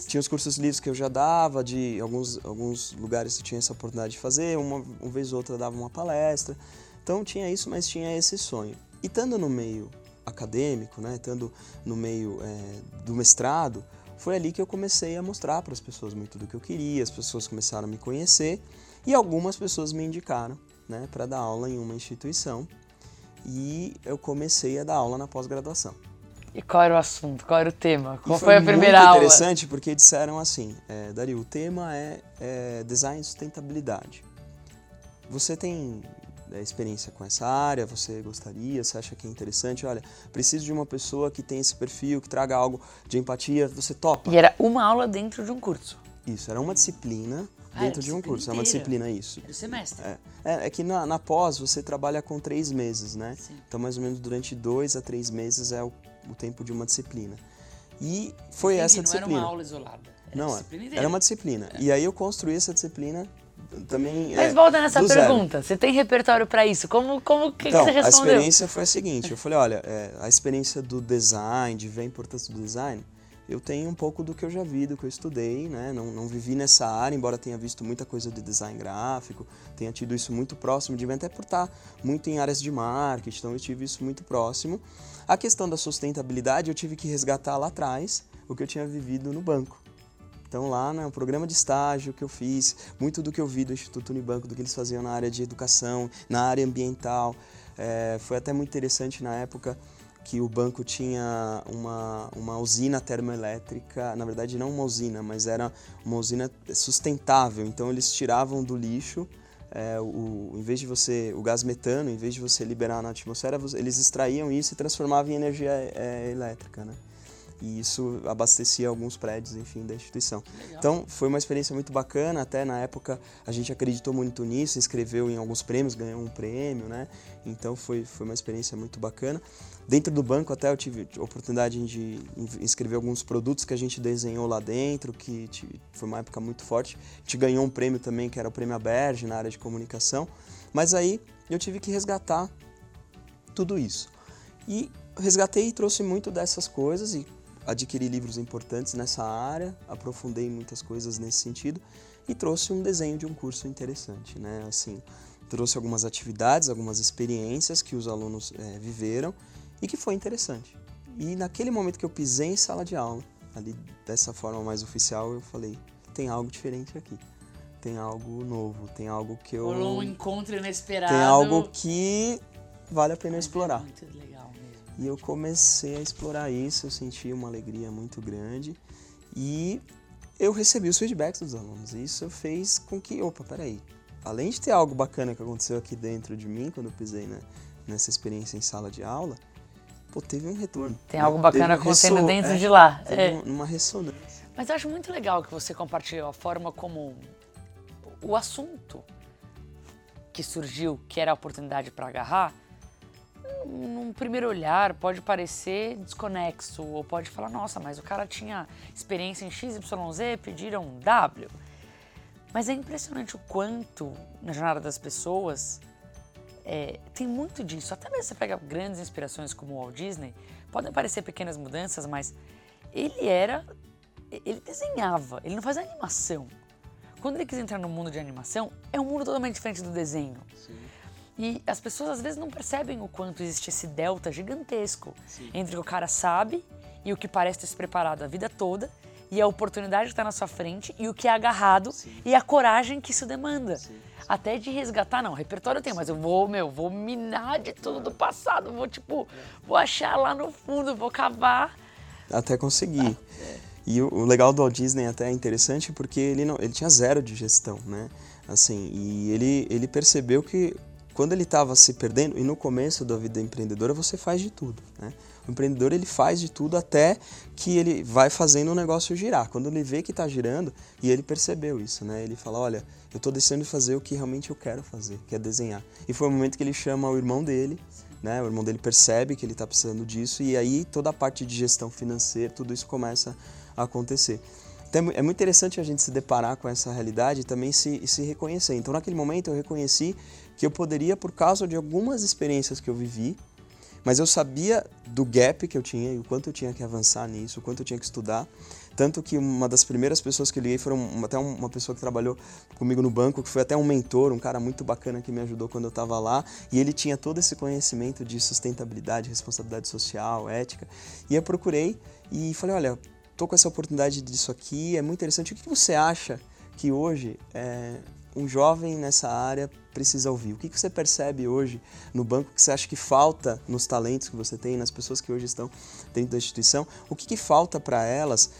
tinha os cursos livres que eu já dava de alguns alguns lugares que tinha essa oportunidade de fazer, uma, uma vez ou outra dava uma palestra. Então tinha isso, mas tinha esse sonho. E estando no meio acadêmico, né? Estando no meio é, do mestrado, foi ali que eu comecei a mostrar para as pessoas muito do que eu queria. As pessoas começaram a me conhecer e algumas pessoas me indicaram, né? Para dar aula em uma instituição. E eu comecei a dar aula na pós-graduação. E qual era o assunto? Qual era o tema? Qual foi, foi, a primeira aula? Foi interessante porque disseram assim, é, Dario, o tema é, é design e sustentabilidade. Você tem é, experiência com essa área? Você gostaria? Você acha que é interessante? Olha, preciso de uma pessoa que tenha esse perfil, que traga algo de empatia. Você topa? E era uma aula dentro de um curso? Isso, era uma disciplina ah, dentro de um curso. É uma disciplina, isso. Era o semestre. É, é, é que na, na, pós você trabalha com três meses, né? Sim. Então, mais ou menos durante dois a três meses é o o tempo de uma disciplina. E foi Entendi, essa disciplina. Não era uma aula isolada. Era não, era uma disciplina. É. E aí eu construí essa disciplina também. Mas é, volta nessa pergunta. Zero. Você tem repertório para isso? Como, como que, então, que você respondeu? A experiência foi a seguinte: eu falei, olha, é, a experiência do design, de ver a importância do design, eu tenho um pouco do que eu já vi, do que eu estudei, né? Não, não vivi nessa área, embora tenha visto muita coisa de design gráfico, tenha tido isso muito próximo de mim, até por estar muito em áreas de marketing, então eu tive isso muito próximo. A questão da sustentabilidade eu tive que resgatar lá atrás o que eu tinha vivido no banco. Então lá no programa de estágio que eu fiz, muito do que eu vi do Instituto Unibanco, do que eles faziam na área de educação, na área ambiental, é, foi até muito interessante na época que o banco tinha uma, uma usina termoelétrica, na verdade não uma usina, mas era uma usina sustentável. Então eles tiravam do lixo é, o, em vez de você, o gás metano, em vez de você liberar na atmosfera, eles extraíam isso e transformavam em energia é, elétrica, né? E isso abastecia alguns prédios, enfim, da instituição. Então, foi uma experiência muito bacana, até na época a gente acreditou muito nisso, inscreveu em alguns prêmios, ganhou um prêmio, né? Então, foi, foi uma experiência muito bacana. Dentro do banco até eu tive a oportunidade de inscrever alguns produtos que a gente desenhou lá dentro, que foi uma época muito forte. A gente ganhou um prêmio também, que era o Prêmio Aberge, na área de comunicação. Mas aí eu tive que resgatar tudo isso. E resgatei e trouxe muito dessas coisas e adquiri livros importantes nessa área, aprofundei muitas coisas nesse sentido e trouxe um desenho de um curso interessante, né? Assim, trouxe algumas atividades, algumas experiências que os alunos é, viveram e que foi interessante. E naquele momento que eu pisei em sala de aula, ali dessa forma mais oficial, eu falei: tem algo diferente aqui. Tem algo novo, tem algo que eu. Rolou um encontro inesperado. Tem algo que vale a pena Mas é explorar. É muito legal. E eu comecei a explorar isso, eu senti uma alegria muito grande e eu recebi os feedbacks dos alunos. E isso fez com que, opa, peraí, além de ter algo bacana que aconteceu aqui dentro de mim quando eu pisei né, nessa experiência em sala de aula, pô, teve um retorno. Tem algo bacana acontecendo dentro é, de lá. é. uma ressonância. Mas eu acho muito legal que você compartilhou a forma como o assunto que surgiu, que era a oportunidade para agarrar, num primeiro olhar pode parecer desconexo, ou pode falar, nossa, mas o cara tinha experiência em XYZ, pediram W. Mas é impressionante o quanto, na jornada das pessoas, é, tem muito disso. Até mesmo você pega grandes inspirações como o Walt Disney, podem parecer pequenas mudanças, mas ele era. Ele desenhava, ele não fazia animação. Quando ele quis entrar no mundo de animação, é um mundo totalmente diferente do desenho. Sim. E as pessoas às vezes não percebem o quanto existe esse delta gigantesco Sim. entre o que o cara sabe e o que parece ter se preparado a vida toda e a oportunidade que está na sua frente e o que é agarrado Sim. e a coragem que isso demanda. Sim. Até de resgatar, não, repertório eu tenho, mas eu vou, meu, vou minar de tudo do passado, vou tipo, vou achar lá no fundo, vou cavar. Até conseguir. E o, legal do Walt Disney até é interessante porque ele, não, ele tinha zero de gestão, né? Assim, e ele, ele percebeu que quando ele estava se perdendo, e no começo da vida empreendedora você faz de tudo, né? O empreendedor ele faz de tudo até que ele vai fazendo o negócio girar. Quando ele vê que está girando, e ele percebeu isso, né? Ele fala, olha, eu estou deixando de fazer o que realmente eu quero fazer, que é desenhar. E foi o momento que ele chama o irmão dele, né? O irmão dele percebe que ele está precisando disso e aí toda a parte de gestão financeira, tudo isso começa a acontecer. Então é muito interessante a gente se deparar com essa realidade e também se, se reconhecer. Então naquele momento eu reconheci que eu poderia, por causa de algumas experiências que eu vivi, mas eu sabia do gap que eu tinha e o quanto eu tinha que avançar nisso, o quanto eu tinha que estudar. Tanto que uma das primeiras pessoas que eu liguei foram até uma pessoa que trabalhou comigo no banco, que foi até um mentor, um cara muito bacana que me ajudou quando eu estava lá. E ele tinha todo esse conhecimento de sustentabilidade, responsabilidade social, ética. E eu procurei e falei: olha, tô com essa oportunidade disso aqui, é muito interessante. O que você acha que hoje é, um jovem nessa área precisa ouvir? O que, você percebe hoje no banco que você acha que falta nos talentos que você tem, nas pessoas que hoje estão dentro da instituição? O que, que falta para elas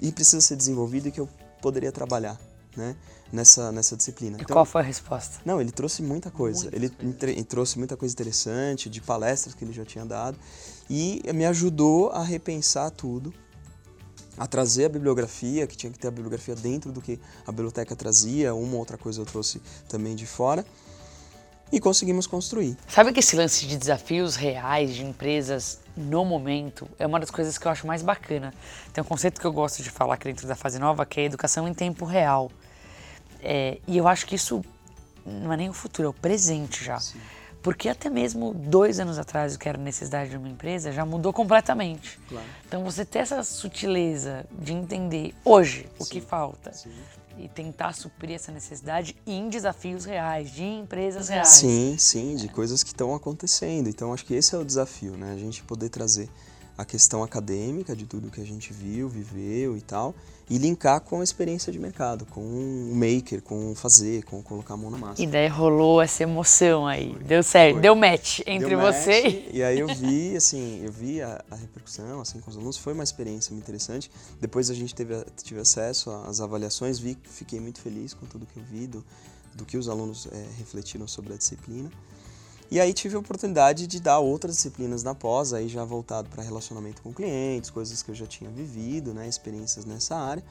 e precisa ser desenvolvido e que eu poderia trabalhar né, nessa, nessa disciplina? E então, qual foi a resposta? Não, ele trouxe muita coisa. Muita ele entre, trouxe muita coisa interessante de palestras que ele já tinha dado e me ajudou a repensar tudo a trazer a bibliografia, que tinha que ter a bibliografia dentro do que a biblioteca trazia, uma ou outra coisa eu trouxe também de fora, e conseguimos construir. Sabe que esse lance de desafios reais de empresas no momento é uma das coisas que eu acho mais bacana. Tem um conceito que eu gosto de falar aqui dentro da fase nova, que é educação em tempo real. É, e eu acho que isso não é nem o futuro, é o presente já. Sim. Porque até mesmo dois anos atrás, o que era necessidade de uma empresa já mudou completamente. Claro. Então você ter essa sutileza de entender hoje o Sim. que falta Sim. e tentar suprir essa necessidade em desafios reais, de empresas reais. Sim, sim, de coisas que estão acontecendo. Então acho que esse é o desafio, né? A gente poder trazer a questão acadêmica de tudo que a gente viu, viveu e tal, e linkar com a experiência de mercado, com o maker, com o fazer, com colocar a mão na massa. E daí rolou essa emoção aí, Foi. deu certo, Foi. deu match entre deu você match, e... aí eu vi, assim, eu vi a, a, repercussão, assim, com os alunos, foi uma experiência muito interessante. Depois a gente teve, tive acesso às avaliações, vi, fiquei muito feliz com tudo que eu vi, do, do que os alunos é, refletiram sobre a disciplina. E aí tive a oportunidade de dar outras disciplinas na pós, aí já voltado para relacionamento com clientes, coisas que eu já tinha vivido, né, experiências nessa área.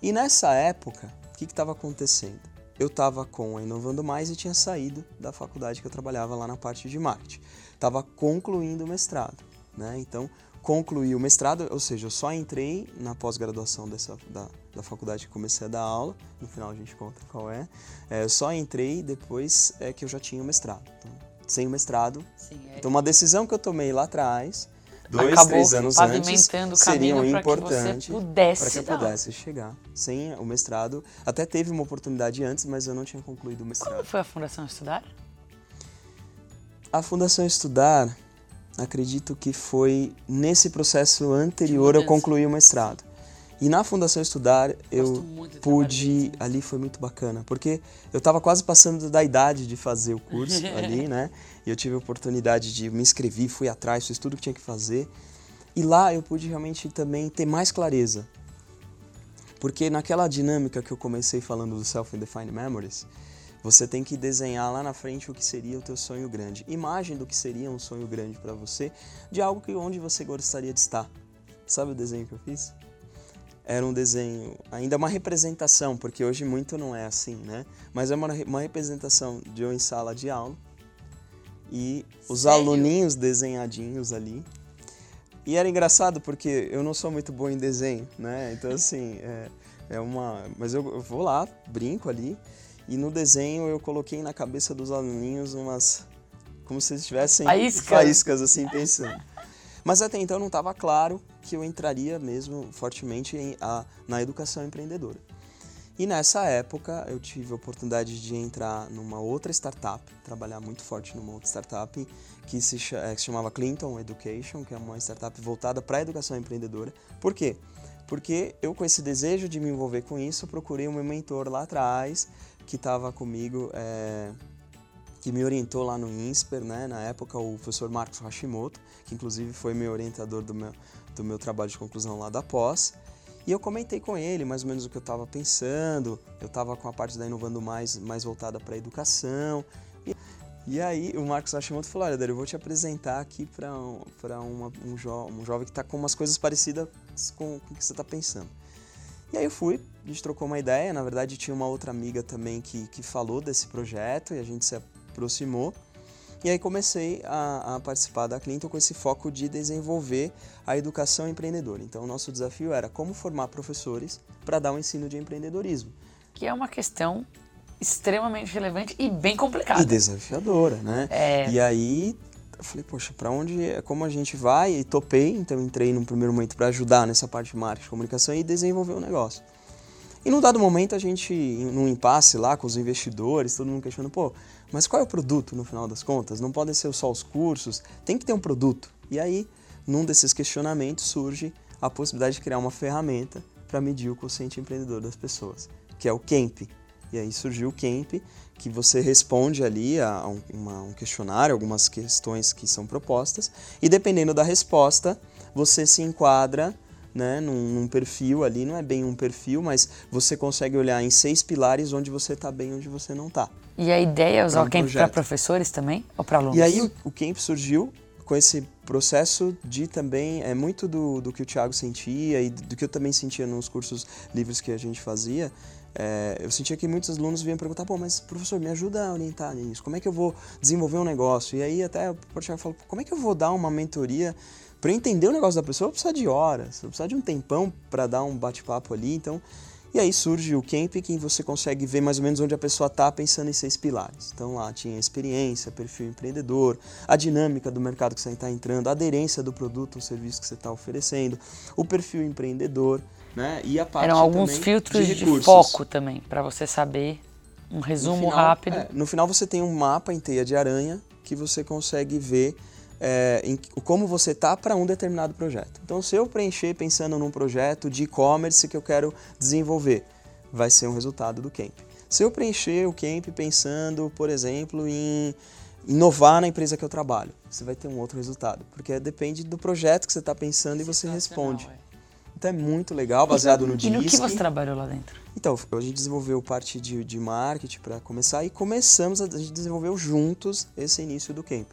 E nessa época, o que estava acontecendo? Eu estava com a Inovando Mais e tinha saído da faculdade que eu trabalhava lá na parte de marketing. Estava concluindo o mestrado, né? Então, concluí o mestrado, ou seja, eu só entrei na pós-graduação dessa da, da faculdade que comecei a dar aula, no final a gente conta qual é. é eu só entrei depois é, que eu já tinha o mestrado. Então, sem o mestrado. Sim, é. Então, uma decisão que eu tomei lá atrás, dois, Acabou três anos antes, seriam importantes para que eu pudesse chegar. Sem o mestrado, até teve uma oportunidade antes, mas eu não tinha concluído o mestrado. Como foi a Fundação Estudar? A Fundação Estudar, acredito que foi nesse processo anterior eu concluí o mestrado. E na Fundação Estudar eu pude, ali foi muito bacana, porque eu estava quase passando da idade de fazer o curso ali, né? E eu tive a oportunidade de me inscrever, fui atrás, fiz tudo o que tinha que fazer. E lá eu pude realmente também ter mais clareza. Porque naquela dinâmica que eu comecei falando do Self-Defined Memories, você tem que desenhar lá na frente o que seria o teu sonho grande. Imagem do que seria um sonho grande para você, de algo que onde você gostaria de estar. Sabe o desenho que eu fiz? Era um desenho, ainda uma representação, porque hoje muito não é assim, né? Mas é uma, uma representação de eu em sala de aula e os Sério? aluninhos desenhadinhos ali. E era engraçado porque eu não sou muito bom em desenho, né? Então, assim, é, é uma. Mas eu, eu vou lá, brinco ali, e no desenho eu coloquei na cabeça dos aluninhos umas. Como se eles tivessem faíscas, faíscas assim, pensando. Mas até então não estava claro que eu entraria mesmo fortemente em, a, na educação empreendedora. E nessa época eu tive a oportunidade de entrar numa outra startup, trabalhar muito forte numa outra startup que se, é, que se chamava Clinton Education, que é uma startup voltada para a educação empreendedora. Por quê? porque eu com esse desejo de me envolver com isso, procurei um mentor lá atrás, que estava comigo, é, que me orientou lá no INSPER, né? na época o professor Marcos Hashimoto, que inclusive foi meu orientador do meu, do meu trabalho de conclusão lá da pós. E eu comentei com ele mais ou menos o que eu estava pensando, eu estava com a parte da Inovando Mais, mais voltada para a educação. E, e, aí o Marcos Hashimoto falou, olha, Dário, eu vou te apresentar aqui para um, um, jo um jovem que está com umas coisas parecidas com, com o que você está pensando. E aí eu fui, a gente trocou uma ideia, na verdade tinha uma outra amiga também que, que falou desse projeto e a gente se aproximou. E aí comecei a, a, participar da Clinton com esse foco de desenvolver a educação empreendedora. Então o nosso desafio era como formar professores para dar um ensino de empreendedorismo. Que é uma questão extremamente relevante e bem complicada. E desafiadora, né? É... E aí eu falei, poxa, para onde, como a gente vai? E topei, então entrei no primeiro momento para ajudar nessa parte de marketing, comunicação e desenvolver o negócio. E num dado momento a gente, num impasse lá com os investidores, todo mundo questionando, pô, mas qual é o produto no final das contas? Não podem ser só os cursos, tem que ter um produto. E aí, num desses questionamentos surge a possibilidade de criar uma ferramenta para medir o consciente empreendedor das pessoas, que é o Camp. E aí surgiu o Camp, que você responde ali a um, uma, um questionário, algumas questões que são propostas, e dependendo da resposta, você se enquadra né, num, num, perfil ali, não é bem um perfil, mas você consegue olhar em seis pilares onde você está bem onde você não está. E a ideia é usar um o Camp para professores também? Ou para alunos? E aí o, o Camp surgiu com esse processo de também, é muito do, do que o Thiago sentia e do que eu também sentia nos cursos livres que a gente fazia, é, eu sentia que muitos alunos vinham perguntar, pô, mas professor, me ajuda a orientar nisso, como é que eu vou desenvolver um negócio? E aí até o Thiago falou, como é que eu vou dar uma mentoria para entender o negócio da pessoa, eu preciso de horas, eu preciso de um tempão para dar um bate-papo ali, então... E aí surge o Camp, que você consegue ver mais ou menos onde a pessoa está pensando em seis pilares. Então lá tinha experiência, perfil empreendedor, a dinâmica do mercado que você está entrando, a aderência do produto ou serviço que você está oferecendo, o perfil empreendedor, né? E a parte Eram alguns filtros de, de foco também, para você saber um resumo no final, rápido. É, no final você tem um mapa em teia de aranha que você consegue ver é, em, como você tá para um determinado projeto. Então, se eu preencher pensando num projeto de e-commerce que eu quero desenvolver, vai ser um resultado do Camp. Se eu preencher o Camp pensando, por exemplo, em inovar na empresa que eu trabalho, você vai ter um outro resultado, porque depende do projeto que você está pensando e você responde. É. Então é muito legal, baseado no DISC. E no que você trabalhou lá dentro? Então, a gente desenvolveu parte de, de marketing para começar e começamos, a, a gente desenvolveu juntos esse início do Camp.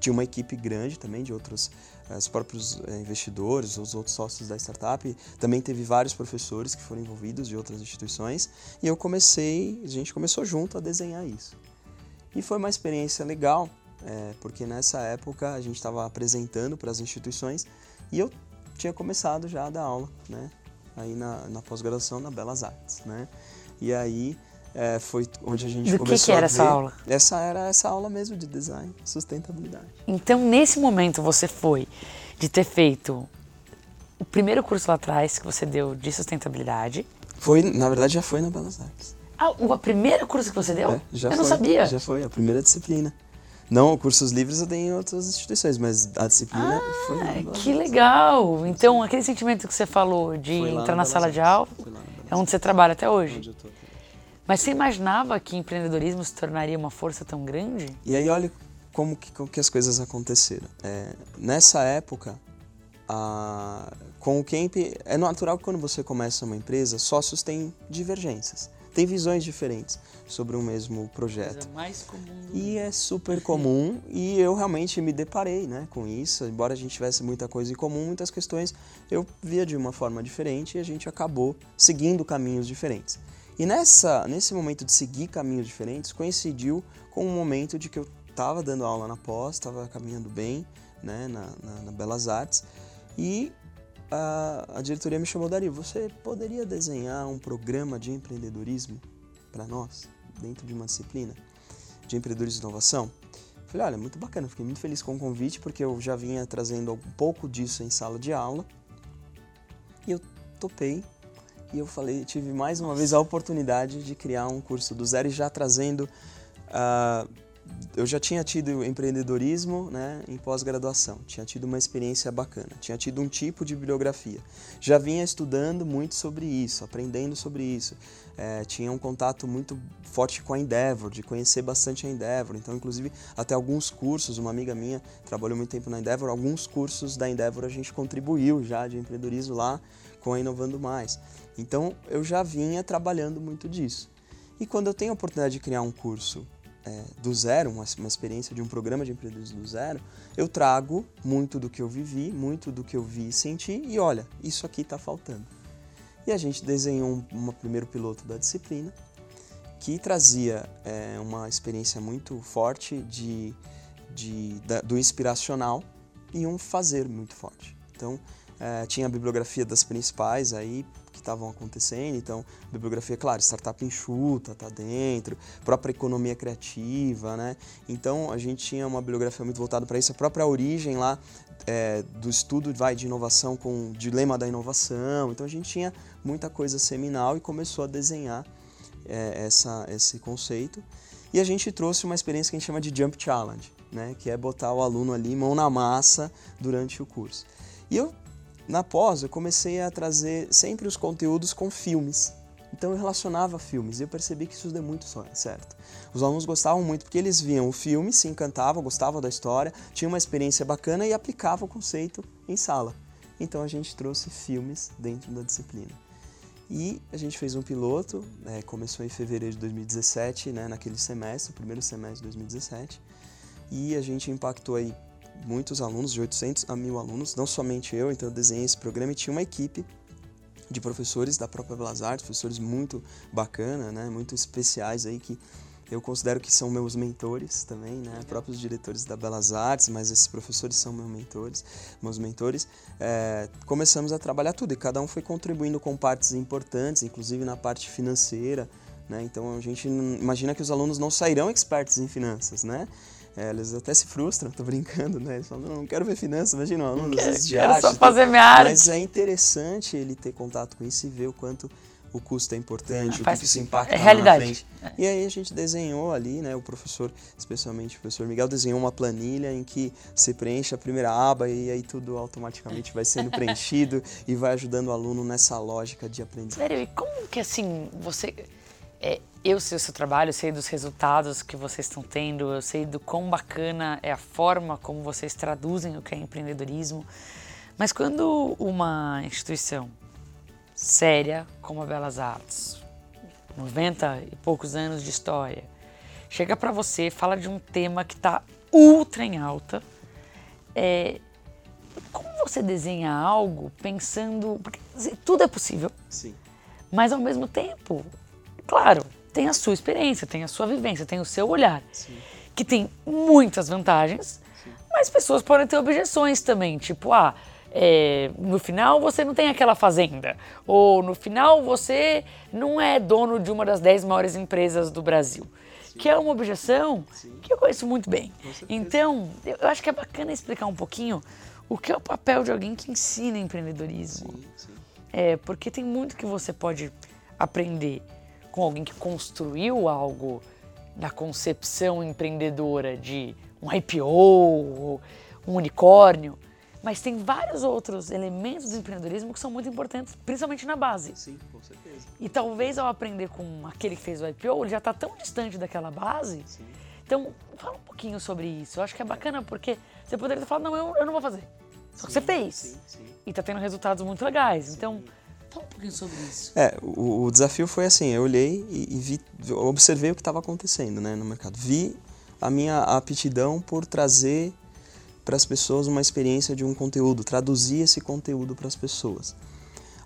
Tinha uma equipe grande também de outros, eh, os próprios eh, investidores, os outros sócios da startup. Também teve vários professores que foram envolvidos de outras instituições. E eu comecei, a gente começou junto a desenhar isso. E foi uma experiência legal, é, porque nessa época a gente estava apresentando para as instituições e eu tinha começado já a dar aula, né? Aí na, na pós-graduação na Belas Artes, né? E aí é, foi onde a gente Do começou que, que era essa aula? Essa era essa aula mesmo de design, sustentabilidade. Então, nesse momento, você foi de ter feito o primeiro curso lá atrás que você deu de sustentabilidade. Foi, na verdade, já foi na Belas Artes. Ah, o primeiro curso que você deu? É, já eu foi, não sabia. Já foi, a primeira disciplina. Não, cursos livres eu dei em outras instituições, mas a disciplina ah, foi lá. Que legal! Então, aquele sentimento que você falou de entrar na, na sala de aula é onde você trabalha até hoje. Onde eu tô. Mas você imaginava que empreendedorismo se tornaria uma força tão grande? E aí olha como que, como que as coisas aconteceram. É, nessa época, a, com o Camp, é natural que quando você começa uma empresa, sócios têm divergências, têm visões diferentes sobre o mesmo projeto. Mais comum. E é super comum e eu realmente me deparei né, com isso. Embora a gente tivesse muita coisa em comum, muitas questões eu via de uma forma diferente e a gente acabou seguindo caminhos diferentes. E nessa, nesse momento de seguir caminhos diferentes, coincidiu com um momento de que eu estava dando aula na pós, estava caminhando bem né, na, na, na, Belas Artes, e a, a diretoria me chamou, Dario, você poderia desenhar um programa de empreendedorismo para nós, dentro de uma disciplina de empreendedorismo e inovação? Falei, olha, muito bacana, fiquei muito feliz com o convite, porque eu já vinha trazendo um pouco disso em sala de aula, e eu topei e eu falei, tive mais uma vez a oportunidade de criar um curso do zero e já trazendo uh, eu já tinha tido empreendedorismo né, em pós-graduação, tinha tido uma experiência bacana, tinha tido um tipo de bibliografia. Já vinha estudando muito sobre isso, aprendendo sobre isso. É, tinha um contato muito forte com a Endeavor, de conhecer bastante a Endeavor. Então, inclusive, até alguns cursos, uma amiga minha trabalhou muito tempo na Endeavor, alguns cursos da Endeavor a gente contribuiu já de empreendedorismo lá com a Inovando Mais. Então, eu já vinha trabalhando muito disso. E quando eu tenho a oportunidade de criar um curso é, do zero, uma, uma, experiência de um programa de empreendedorismo do zero, eu trago muito do que eu vivi, muito do que eu vi e senti, e olha, isso aqui está faltando. E a gente desenhou um, um, primeiro piloto da disciplina, que trazia é, uma experiência muito forte de, de, da, do inspiracional e um fazer muito forte. Então, é, tinha a bibliografia das principais aí, que estavam acontecendo. Então, bibliografia, claro, startup enxuta tá dentro, própria economia criativa, né? Então, a gente tinha uma bibliografia muito voltada para isso, a própria origem lá é, do estudo vai de inovação com o dilema da inovação. Então, a gente tinha muita coisa seminal e começou a desenhar é, essa, esse conceito. E a gente trouxe uma experiência que a gente chama de Jump Challenge, né? Que é botar o aluno ali mão na massa durante o curso. E eu na pós, eu comecei a trazer sempre os conteúdos com filmes. Então eu relacionava filmes e eu percebi que isso deu muito certo. Os alunos gostavam muito porque eles viam o filme, se encantavam, gostavam da história, tinham uma experiência bacana e aplicavam o conceito em sala. Então a gente trouxe filmes dentro da disciplina. E a gente fez um piloto, é, começou em fevereiro de 2017, né, naquele semestre, primeiro semestre de 2017, e a gente impactou aí muitos alunos, de 800 a 1000 alunos, não somente eu, então eu desenhei esse programa e tinha uma equipe de professores da própria Belas Artes, professores muito bacana, né, muito especiais aí que eu considero que são meus mentores também, né? Próprios diretores da Belas Artes, mas esses professores são meus mentores, meus mentores. É, começamos a trabalhar tudo e cada um foi contribuindo com partes importantes, inclusive na parte financeira, né? Então a gente imagina que os alunos não sairão expertos em finanças, né? É, eles até se frustram, tô brincando, né? Eles falam, não, não quero ver finanças, imagina, um aluno quero, de quero arte. só fazer minha arte. Mas é interessante ele ter contato com isso e ver o quanto o custo é importante, o que, isso impacta é realidade. E aí a gente desenhou ali, né, o professor, especialmente o professor Miguel, desenhou uma planilha em que você preenche a primeira aba e aí tudo automaticamente vai sendo preenchido e vai ajudando o aluno nessa lógica de aprendizagem. Sério, e como que assim, você é, eu sei o seu trabalho, eu sei dos resultados que vocês estão tendo, eu sei do quão bacana é a forma como vocês traduzem o que é empreendedorismo. Mas quando uma instituição séria como a Belas Artes, 90 e poucos anos de história, chega para você, fala de um tema que está ultra em alta, é, como você desenha algo pensando. Porque tudo é possível. Sim. Mas ao mesmo tempo, Claro, tem a sua experiência, tem a sua vivência, tem o seu olhar, Sim. que tem muitas vantagens, Sim. mas pessoas podem ter objeções também, tipo, ah, é, no final você não tem aquela fazenda, ou no final você não é dono de uma das dez maiores empresas do Brasil. Sim. Que é uma objeção Sim. que eu conheço muito bem. Então, eu acho que é bacana explicar um pouquinho o que é o papel de alguém que ensina empreendedorismo. É, porque tem muito que você pode aprender com alguém que construiu algo na concepção empreendedora de um IPO, um unicórnio, mas tem vários outros elementos do empreendedorismo que são muito importantes, principalmente na base. Sim, com certeza. E talvez ao aprender com aquele que fez o IPO, ele já está tão distante daquela base. Sim. Então, fala um pouquinho sobre isso. Eu acho que é bacana porque você poderia ter falado, não, eu, eu não vou fazer. Só que você fez. Sim, sim. E está tendo resultados muito legais. Então, Fala um pouquinho sobre isso. É, o, o desafio foi assim, eu olhei e, e vi, observei o que estava acontecendo né, no mercado. Vi a minha aptidão por trazer para as pessoas uma experiência de um conteúdo, traduzir esse conteúdo para as pessoas.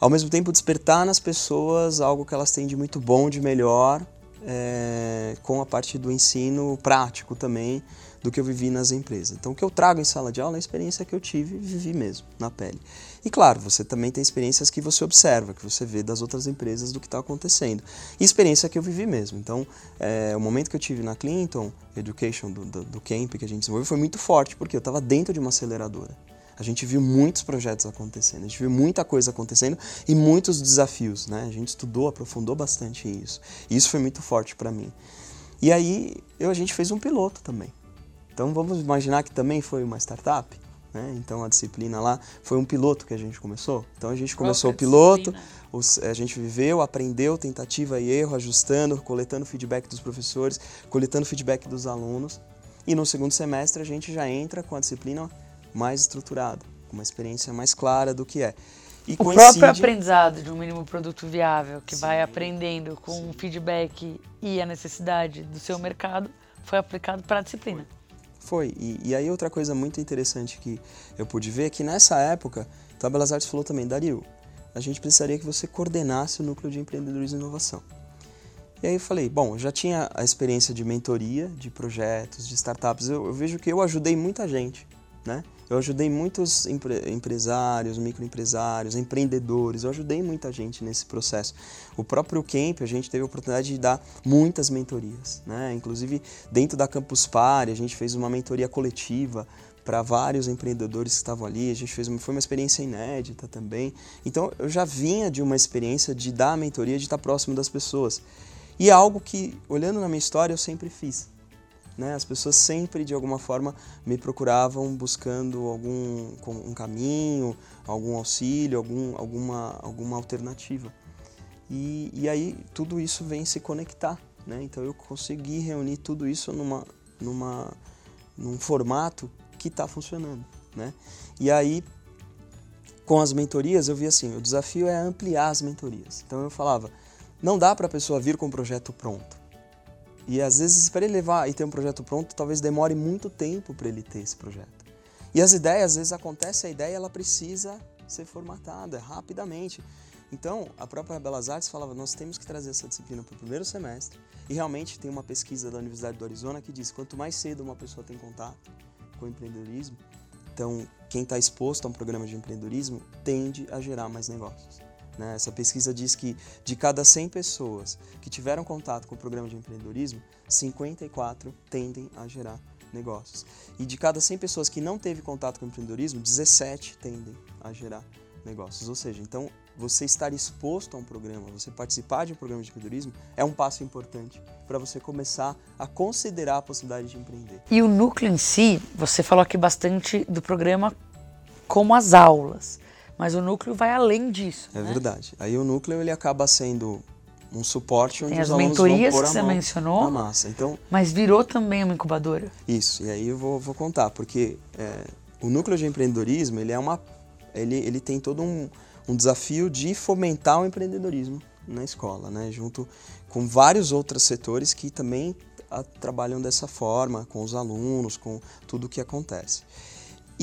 Ao mesmo tempo, despertar nas pessoas algo que elas têm de muito bom, de melhor, é, com a parte do ensino prático também, do que eu vivi nas empresas. Então, o que eu trago em sala de aula é a experiência que eu tive vivi mesmo, na pele. E claro, você também tem experiências que você observa, que você vê das outras empresas do que está acontecendo. E experiência que eu vivi mesmo. Então, é, o momento que eu tive na Clinton Education, do, do, do camp que a gente desenvolveu, foi muito forte, porque eu estava dentro de uma aceleradora. A gente viu muitos projetos acontecendo, a gente viu muita coisa acontecendo e muitos desafios, né? A gente estudou, aprofundou bastante isso. E isso foi muito forte para mim. E aí eu, a gente fez um piloto também. Então vamos imaginar que também foi uma startup. Né? Então a disciplina lá foi um piloto que a gente começou. Então a gente começou o piloto, os, a gente viveu, aprendeu, tentativa e erro, ajustando, coletando feedback dos professores, coletando feedback dos alunos. E no segundo semestre a gente já entra com a disciplina mais estruturada, com uma experiência mais clara do que é. E o coincide... próprio aprendizado de um mínimo produto viável, que Sim. vai aprendendo com o feedback e a necessidade do seu mercado, foi aplicado para a disciplina. Foi. E, e, aí outra coisa muito interessante que eu pude ver é que nessa época, então a Belas Artes falou também, Dario, a gente precisaria que você coordenasse o núcleo de empreendedorismo e inovação. E aí eu falei, bom, já tinha a experiência de mentoria, de projetos, de startups, eu, eu vejo que eu ajudei muita gente, né? Eu ajudei muitos empre empresários, microempresários, empreendedores, eu ajudei muita gente nesse processo. O próprio Camp, a gente teve a oportunidade de dar muitas mentorias, né? Inclusive, dentro da Campus Party, a gente fez uma mentoria coletiva para vários empreendedores que estavam ali. A gente fez uma, foi uma experiência inédita também. Então, eu já vinha de uma experiência de dar a mentoria, de estar próximo das pessoas. E é algo que, olhando na minha história, eu sempre fiz. Né? As pessoas sempre, de alguma forma, me procuravam buscando algum um caminho, algum auxílio, algum, alguma, alguma alternativa. E, e aí tudo isso vem se conectar. Né? Então eu consegui reunir tudo isso numa, numa, num formato que está funcionando. Né? E aí, com as mentorias, eu vi assim, o desafio é ampliar as mentorias. Então eu falava, não dá para a pessoa vir com o projeto pronto. E às vezes, para ele levar e ter um projeto pronto, talvez demore muito tempo para ele ter esse projeto. E as ideias, às vezes acontece a ideia, ela precisa ser formatada rapidamente. Então, a própria Belas Artes falava: nós temos que trazer essa disciplina para o primeiro semestre. E realmente tem uma pesquisa da Universidade do Arizona que diz: quanto mais cedo uma pessoa tem contato com o empreendedorismo, então quem está exposto a um programa de empreendedorismo tende a gerar mais negócios. Né? Essa pesquisa diz que de cada 100 pessoas que tiveram contato com o programa de empreendedorismo, 54 tendem a gerar negócios. E de cada 100 pessoas que não teve contato com o empreendedorismo, 17 tendem a gerar negócios. Ou seja, então você estar exposto a um programa, você participar de um programa de empreendedorismo é um passo importante para você começar a considerar a possibilidade de empreender. E o núcleo em si, você falou aqui bastante do programa como as aulas. Mas o núcleo vai além disso. É né? verdade. Aí o núcleo ele acaba sendo um suporte onde Tem os as mentorias que você mencionou, massa. Então, mas virou também uma incubadora. Isso. E aí eu vou, vou contar, porque é, o núcleo de empreendedorismo ele é uma, ele, ele tem todo um, um desafio de fomentar o empreendedorismo na escola, né? Junto com vários outros setores que também a, trabalham dessa forma, com os alunos, com tudo o que acontece.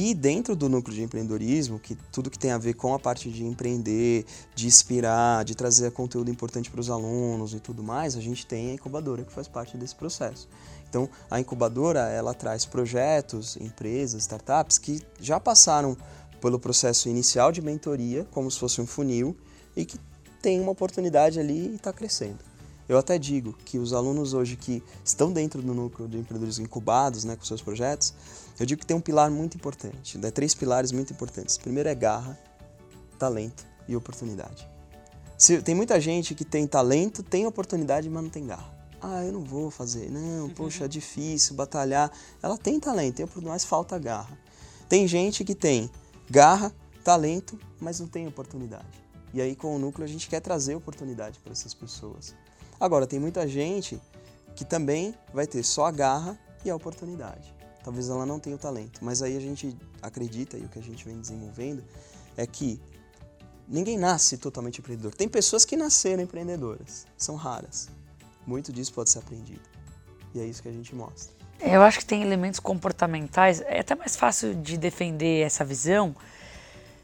E dentro do núcleo de empreendedorismo, que tudo que tem a ver com a parte de empreender, de inspirar, de trazer conteúdo importante para os alunos e tudo mais, a gente tem a incubadora que faz parte desse processo. Então, a incubadora, ela traz projetos, empresas, startups que já passaram pelo processo inicial de mentoria, como se fosse um funil, e que tem uma oportunidade ali e está crescendo. Eu até digo que os alunos hoje que estão dentro do núcleo de empreendedorismo incubados, né, com seus projetos, eu digo que tem um pilar muito importante, né, três pilares muito importantes. Primeiro é garra, talento e oportunidade. Se, tem muita gente que tem talento, tem oportunidade, mas não tem garra. Ah, eu não vou fazer. Não, uhum. poxa, é difícil batalhar. Ela tem talento, tem oportunidade, mas falta garra. Tem gente que tem garra, talento, mas não tem oportunidade. E aí, com o núcleo, a gente quer trazer oportunidade para essas pessoas. Agora, tem muita gente que também vai ter só a garra e a oportunidade. Talvez ela não tenha o talento, mas aí a gente acredita e o que a gente vem desenvolvendo é que ninguém nasce totalmente empreendedor. Tem pessoas que nasceram empreendedoras, são raras. Muito disso pode ser aprendido. E é isso que a gente mostra. Eu acho que tem elementos comportamentais, é até mais fácil de defender essa visão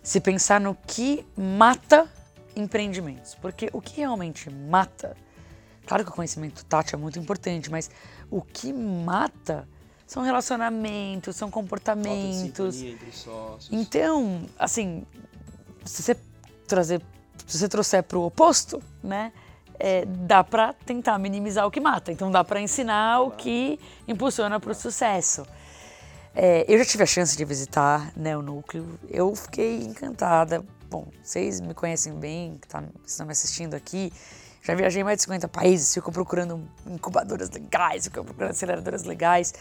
se pensar no que mata empreendimentos. Porque o que realmente mata Claro que o conhecimento tátil é muito importante, mas o que mata são relacionamentos, são comportamentos. Entre sócios. Então, assim, se você trazer, se você trouxer para o oposto, né, é, dá para tentar minimizar o que mata. Então dá para ensinar claro. o que impulsiona para o sucesso. É, eu já tive a chance de visitar né, o núcleo. Eu fiquei encantada. Bom, vocês me conhecem bem, que tá, estão me assistindo aqui Já viajei mais de 50 países, fico procurando incubadoras legais, fico procurando aceleradoras legais.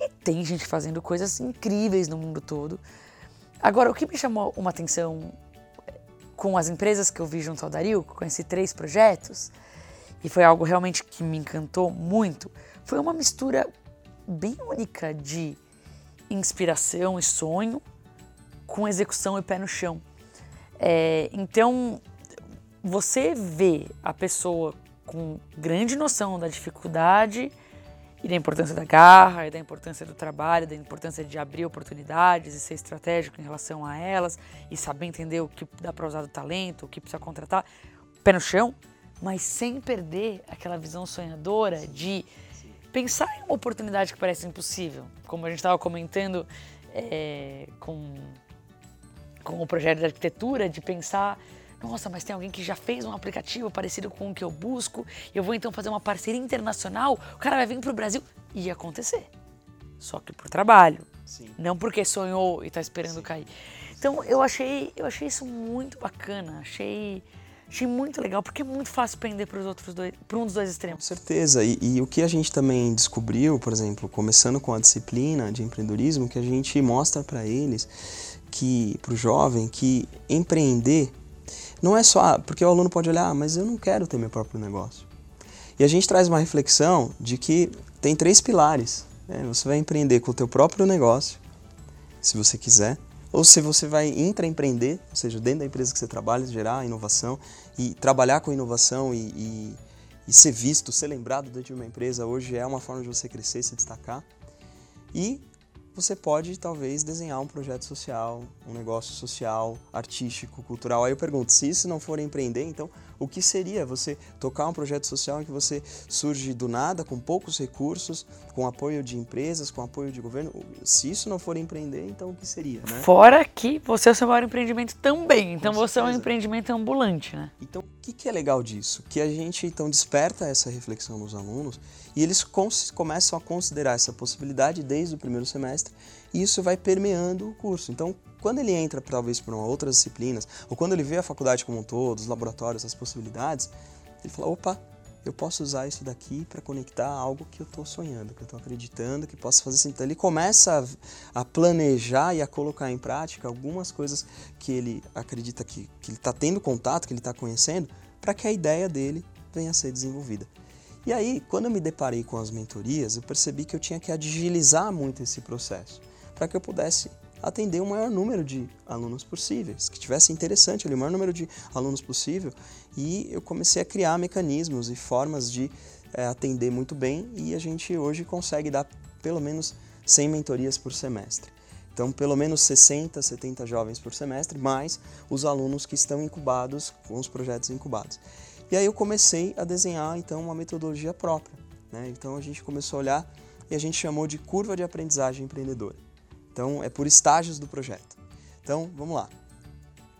E tem gente fazendo coisas incríveis no mundo todo. Agora, o que me chamou uma atenção eh, com as empresas que eu vi junto ao Dario, conheci três projetos, e foi algo realmente que me encantou muito, foi uma mistura bem única de inspiração e sonho com execução e pé no chão. É, então, você vê a pessoa com grande noção da dificuldade e da importância da garra, e da importância do trabalho, da importância de abrir oportunidades e ser estratégico em relação a elas e saber entender o que dá para usar do talento, o que precisa contratar, pé no chão, mas sem perder aquela visão sonhadora de pensar em uma oportunidade que parece impossível, como a gente estava comentando é, com, com o projeto de arquitetura, de pensar nossa, mas tem alguém que já fez um aplicativo parecido com o que eu busco, eu vou então fazer uma parceria internacional, o cara vai vir para o Brasil. Ia acontecer. Só que por trabalho. Sim. Não porque sonhou e está esperando Sim. cair. Então eu achei, eu achei isso muito bacana, achei, achei muito legal, porque é muito fácil pender para os outros dois, para um dos dois extremos. Com certeza. E, e o que a gente também descobriu, por exemplo, começando com a disciplina de empreendedorismo, que a gente mostra para eles que, para o jovem, que empreender não é só, porque o aluno pode olhar, ah, mas eu não quero ter meu próprio negócio. E a gente traz uma reflexão de que tem três pilares. Né? Você vai empreender com o teu próprio negócio, se você quiser, ou se você vai intraempreender, ou seja, dentro da empresa que você trabalha, gerar inovação e trabalhar com inovação e, e, e ser visto, ser lembrado dentro de uma empresa hoje é uma forma de você crescer, se destacar. E você pode talvez desenhar um projeto social, um negócio social, artístico, cultural. Aí eu pergunto, se isso não for empreender, então o que seria você tocar um projeto social em que você surge do nada, com poucos recursos, com apoio de empresas, com apoio de governo? Se isso não for empreender, então o que seria? Né? Fora que você é o seu maior empreendimento também, então você é um empreendimento ambulante, né? Então o que, que é legal disso? Que a gente então desperta essa reflexão nos alunos e eles começam a considerar essa possibilidade desde o primeiro semestre e isso vai permeando o curso. Então, quando ele entra talvez para outras disciplinas, ou quando ele vê a faculdade como um todo, os laboratórios, as possibilidades, ele fala: opa, eu posso usar isso daqui para conectar algo que eu estou sonhando, que eu estou acreditando, que posso fazer assim. Então ele começa a, a, planejar e a colocar em prática algumas coisas que ele acredita que, que ele está tendo contato, que ele está conhecendo, para que a ideia dele venha a ser desenvolvida. E aí, quando eu me deparei com as mentorias, eu percebi que eu tinha que agilizar muito esse processo, para que eu pudesse atender o maior número de alunos possíveis, que tivesse interessante ali, o maior número de alunos possível. E eu comecei a criar mecanismos e formas de é, atender muito bem e a gente hoje consegue dar pelo menos 100 mentorias por semestre. Então, pelo menos 60, 70 jovens por semestre, mais os alunos que estão incubados com os projetos incubados. E aí eu comecei a desenhar então uma metodologia própria. Né? Então a gente começou a olhar e a gente chamou de curva de aprendizagem empreendedora. Então, é por estágios do projeto. Então, vamos lá.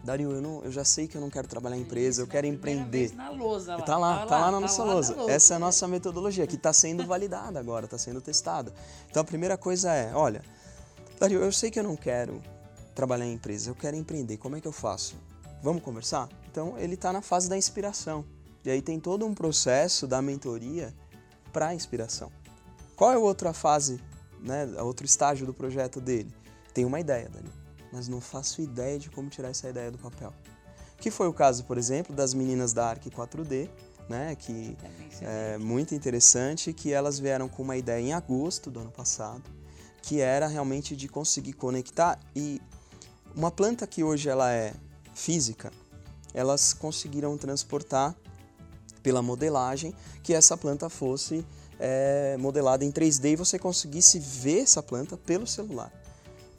Dario, eu, não, eu já sei que eu não quero trabalhar em empresa, eu quero empreender. Na lousa lá. Tá lá, tá, tá lá, na tá nossa lá lousa. lousa. Essa é a nossa metodologia, que está sendo validada agora, está sendo testada. Então, a primeira coisa é, olha, Dario, eu sei que eu não quero trabalhar em empresa, eu quero empreender. Como é que eu faço? Vamos conversar? Então, ele está na fase da inspiração. E aí tem todo um processo da mentoria para a inspiração. Qual é a outra fase né, outro estágio do projeto dele. Tenho uma ideia, Dani, mas não faço ideia de como tirar essa ideia do papel. Que foi o caso, por exemplo, das meninas da Arc 4D, né, que é muito interessante, que elas vieram com uma ideia em agosto do ano passado, que era realmente de conseguir conectar e uma planta que hoje ela é física, elas conseguiram transportar pela modelagem que essa planta fosse é, modelada em 3D e você conseguisse ver essa planta pelo celular.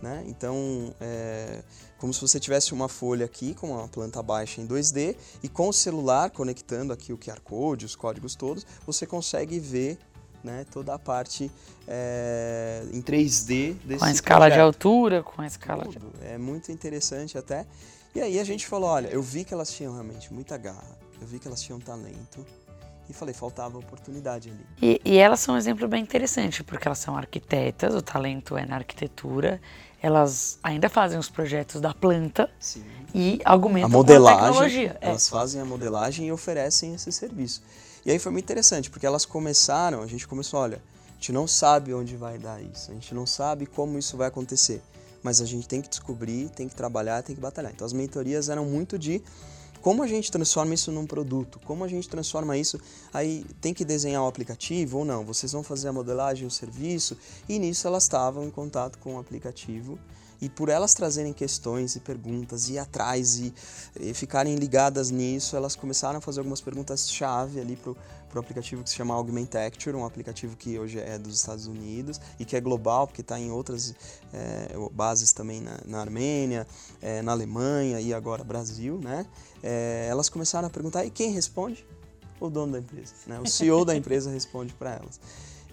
Né? Então, é como se você tivesse uma folha aqui com uma planta baixa em 2D e com o celular conectando aqui o QR Code, os códigos todos, você consegue ver né, toda a parte é, em 3D desse Com a escala projeto. de altura, com a escala Tudo. de... É muito interessante até. E aí a gente falou, olha, eu vi que elas tinham realmente muita garra, eu vi que elas tinham talento, e falei, faltava oportunidade ali. E, e elas são um exemplo bem interessante, porque elas são arquitetas, o talento é na arquitetura, elas ainda fazem os projetos da planta Sim. e argumentam a modelagem, com a tecnologia. É. Elas fazem a modelagem e oferecem esse serviço. E aí foi muito interessante, porque elas começaram, a gente começou, olha, a gente não sabe onde vai dar isso, a gente não sabe como isso vai acontecer, mas a gente tem que descobrir, tem que trabalhar, tem que batalhar. Então as mentorias eram muito de como a gente transforma isso num produto? Como a gente transforma isso? Aí tem que desenhar o aplicativo ou não? Vocês vão fazer a modelagem, o serviço? E nisso elas estavam em contato com o aplicativo. E por elas trazerem questões e perguntas, e ir atrás e, e, ficarem ligadas nisso, elas começaram a fazer algumas perguntas-chave ali para o aplicativo que se chama Augmentecture, um aplicativo que hoje é dos Estados Unidos e que é global, porque está em outras é, bases também na, na Armênia, é, na Alemanha e agora Brasil, né? É, elas começaram a perguntar, e quem responde? O dono da empresa, né? O CEO da empresa responde para elas.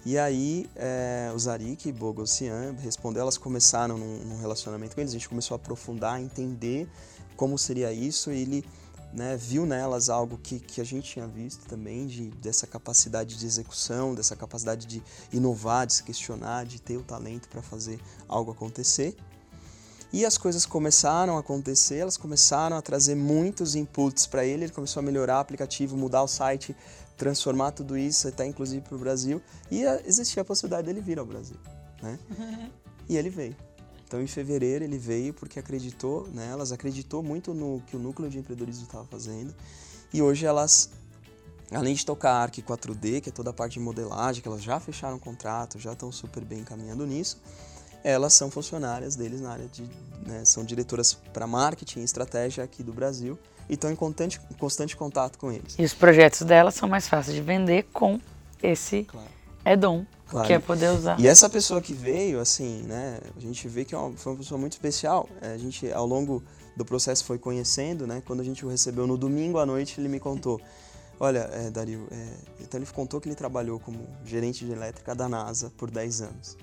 E aí, é, o Zarik Bogossian respondeu, elas começaram num, num, relacionamento com eles, a gente começou a aprofundar, a entender como seria isso, e ele né, viu nelas algo que, que a gente tinha visto também, de, dessa capacidade de execução, dessa capacidade de inovar, de se questionar, de ter o talento para fazer algo acontecer. E as coisas começaram a acontecer, elas começaram a trazer muitos inputs para ele, ele começou a melhorar o aplicativo, mudar o site, transformar tudo isso até inclusive para o Brasil. E existia a possibilidade dele vir ao Brasil, né? E ele veio. Então, em fevereiro, ele veio porque acreditou nelas, acreditou muito no que o núcleo de empreendedorismo estava fazendo. E hoje elas, além de tocar a Arc 4D, que é toda a parte de modelagem, que elas já fecharam contrato, já estão super bem caminhando nisso, elas são funcionárias deles na área de. Né, são diretoras para marketing e estratégia aqui do Brasil e estão em constante, constante contato com eles. E os projetos delas são mais fáceis de vender com esse Claro. Edom, Claro. que é poder usar. E essa pessoa que veio, assim, né, a gente vê que é uma, foi uma pessoa muito especial. É, A gente, ao longo do processo, foi conhecendo, né? Quando a gente o recebeu no domingo à noite, ele me contou. Olha, é, Dario, é, então ele contou que ele trabalhou como gerente de elétrica da NASA por 10 anos.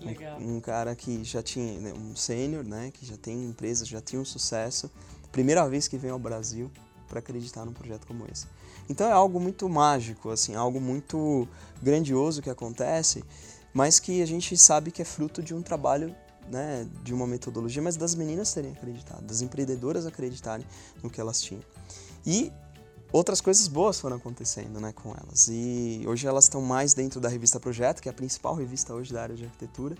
Legal. Um, um cara que já tinha, né, um sênior, né, que já tem empresa, já tinha um sucesso. Primeira vez que vem ao Brasil para acreditar num projeto como esse. Então é algo muito mágico, assim, algo muito grandioso que acontece, mas que a gente sabe que é fruto de um trabalho, né, de uma metodologia, mas das meninas terem acreditado, das empreendedoras acreditarem no que elas tinham. E outras coisas boas foram acontecendo, né, com elas. E hoje elas estão mais dentro da revista Projeto, que é a principal revista hoje da área de arquitetura.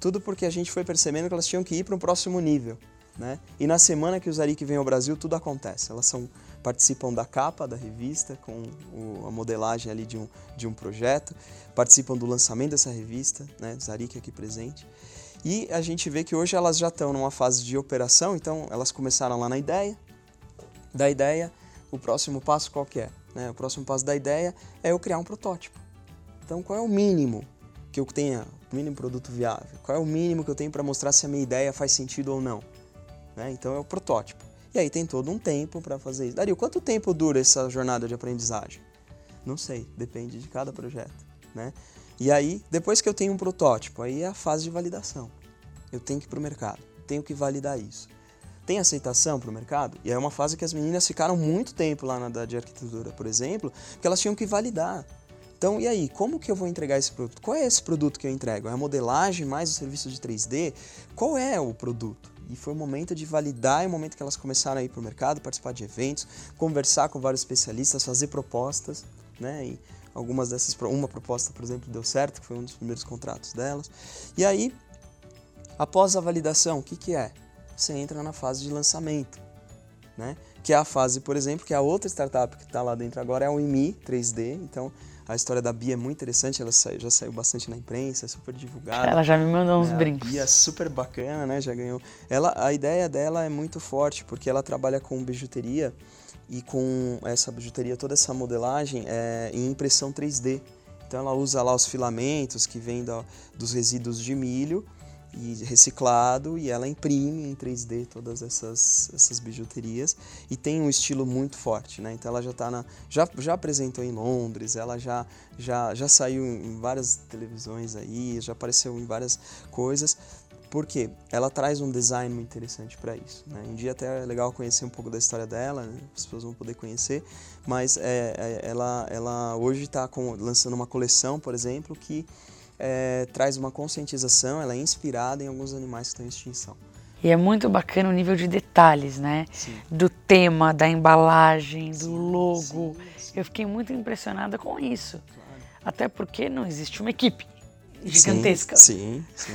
Tudo porque a gente foi percebendo que elas tinham que ir para um próximo nível, né? E na semana que o Zarik vem ao Brasil, tudo acontece. Elas são participam da capa da revista com o, a modelagem ali de um, de um projeto, participam do lançamento dessa revista, né? Zarik aqui presente. E a gente vê que hoje elas já estão numa fase de operação, então elas começaram lá na ideia. Da ideia, o próximo passo qual que é? Né? O próximo passo da ideia é eu criar um protótipo. Então, qual é o mínimo que eu tenha, o mínimo produto viável? Qual é o mínimo que eu tenho para mostrar se a minha ideia faz sentido ou não? Né? Então, é o protótipo. E aí tem todo um tempo para fazer isso. Dario, quanto tempo dura essa jornada de aprendizagem? Não sei, depende de cada projeto, né? E aí, depois que eu tenho um protótipo, aí é a fase de validação. Eu tenho que ir para o mercado, tenho que validar isso. Tem aceitação para o mercado? E é uma fase que as meninas ficaram muito tempo lá na de arquitetura, por exemplo, porque elas tinham que validar. Então, e aí, como que eu vou entregar esse produto? Qual é esse produto que eu entrego? É a modelagem mais o serviço de 3D? Qual é o produto? E foi o momento de validar, é o momento que elas começaram a ir para o mercado, participar de eventos, conversar com vários especialistas, fazer propostas, né? E algumas dessas, uma proposta, por exemplo, deu certo, que foi um dos primeiros contratos delas. E aí, após a validação, o que, que é? Você entra na fase de lançamento, né? Que é a fase, por exemplo, que a outra startup que está lá dentro agora é o IMI 3D. Então, a história da Bia é muito interessante, ela saiu- já saiu bastante na imprensa, é super divulgada. Ela já me mandou uns É, brincos. A Bia é super bacana, né? Já ganhou. Ela, a ideia dela é muito forte, porque ela trabalha com bijuteria e com essa bijuteria, toda essa modelagem é, em impressão 3D. Então ela usa lá os filamentos que vêm da- dos resíduos de milho e reciclado e ela imprime em 3D todas essas, essas bijuterias e tem um estilo muito forte, né? Então ela já tá na já, já apresentou em Londres, ela já já já saiu em várias televisões aí, já apareceu em várias coisas Porque ela traz um design muito interessante para isso. Né? Um dia até é legal conhecer um pouco da história dela, né? as pessoas vão poder conhecer, mas é, é, ela, ela hoje está lançando uma coleção, por exemplo, que é, traz uma conscientização, ela é inspirada em alguns animais que estão em extinção. E é muito bacana o nível de detalhes, né? Sim. Do tema, da embalagem, do sim, logo. Sim, Eu fiquei muito impressionada com isso. Claro. Até porque não existe uma equipe gigantesca. Sim, sim.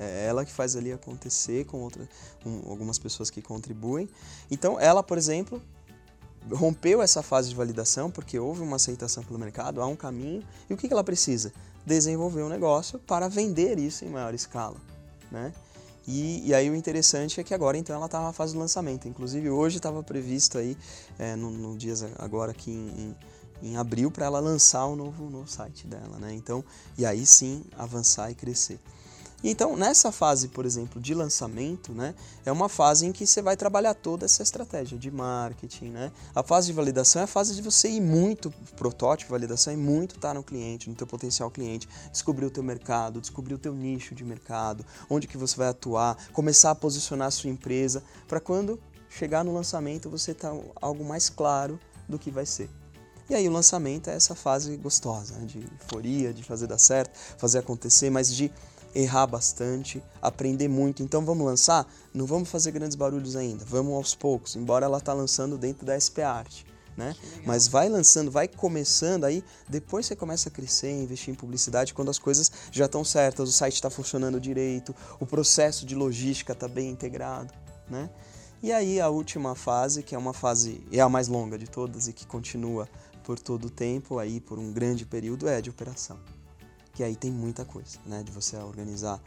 é, é, ela que faz ali acontecer com, outra, com algumas pessoas que contribuem. Então, ela, por exemplo, rompeu essa fase de validação porque houve uma aceitação pelo mercado, há um caminho. E o que ela precisa? Desenvolver um negócio para vender isso em maior escala, né? E, e, aí o interessante é que agora então ela está na fase do lançamento. Inclusive hoje estava previsto aí, é, no, no, dias agora aqui em, em, em abril, para ela lançar o novo, novo site dela, né? Então, e aí sim avançar e crescer. Então, nessa fase, por exemplo, de lançamento, né, é uma fase em que você vai trabalhar toda essa estratégia de marketing, né? A fase de validação é a fase de você ir muito protótipo, validação é muito estar tá no cliente, no teu potencial cliente, descobrir o teu mercado, descobrir o teu nicho de mercado, onde que você vai atuar, começar a posicionar a sua empresa, para quando chegar no lançamento você tá algo mais claro do que vai ser. E aí o lançamento é essa fase gostosa, né? de euforia, de fazer dar certo, fazer acontecer, mas de errar bastante, aprender muito. Então vamos lançar? Não vamos fazer grandes barulhos ainda, vamos aos poucos, embora ela está lançando dentro da SP Art. Né? Mas vai lançando, vai começando, aí depois você começa a crescer, investir em publicidade quando as coisas já estão certas, o site está funcionando direito, o processo de logística está bem integrado. Né? E aí a última fase, que é uma fase, é a mais longa de todas e que continua por todo o tempo, aí por um grande período, é a de operação que aí tem muita coisa, né? De você organizar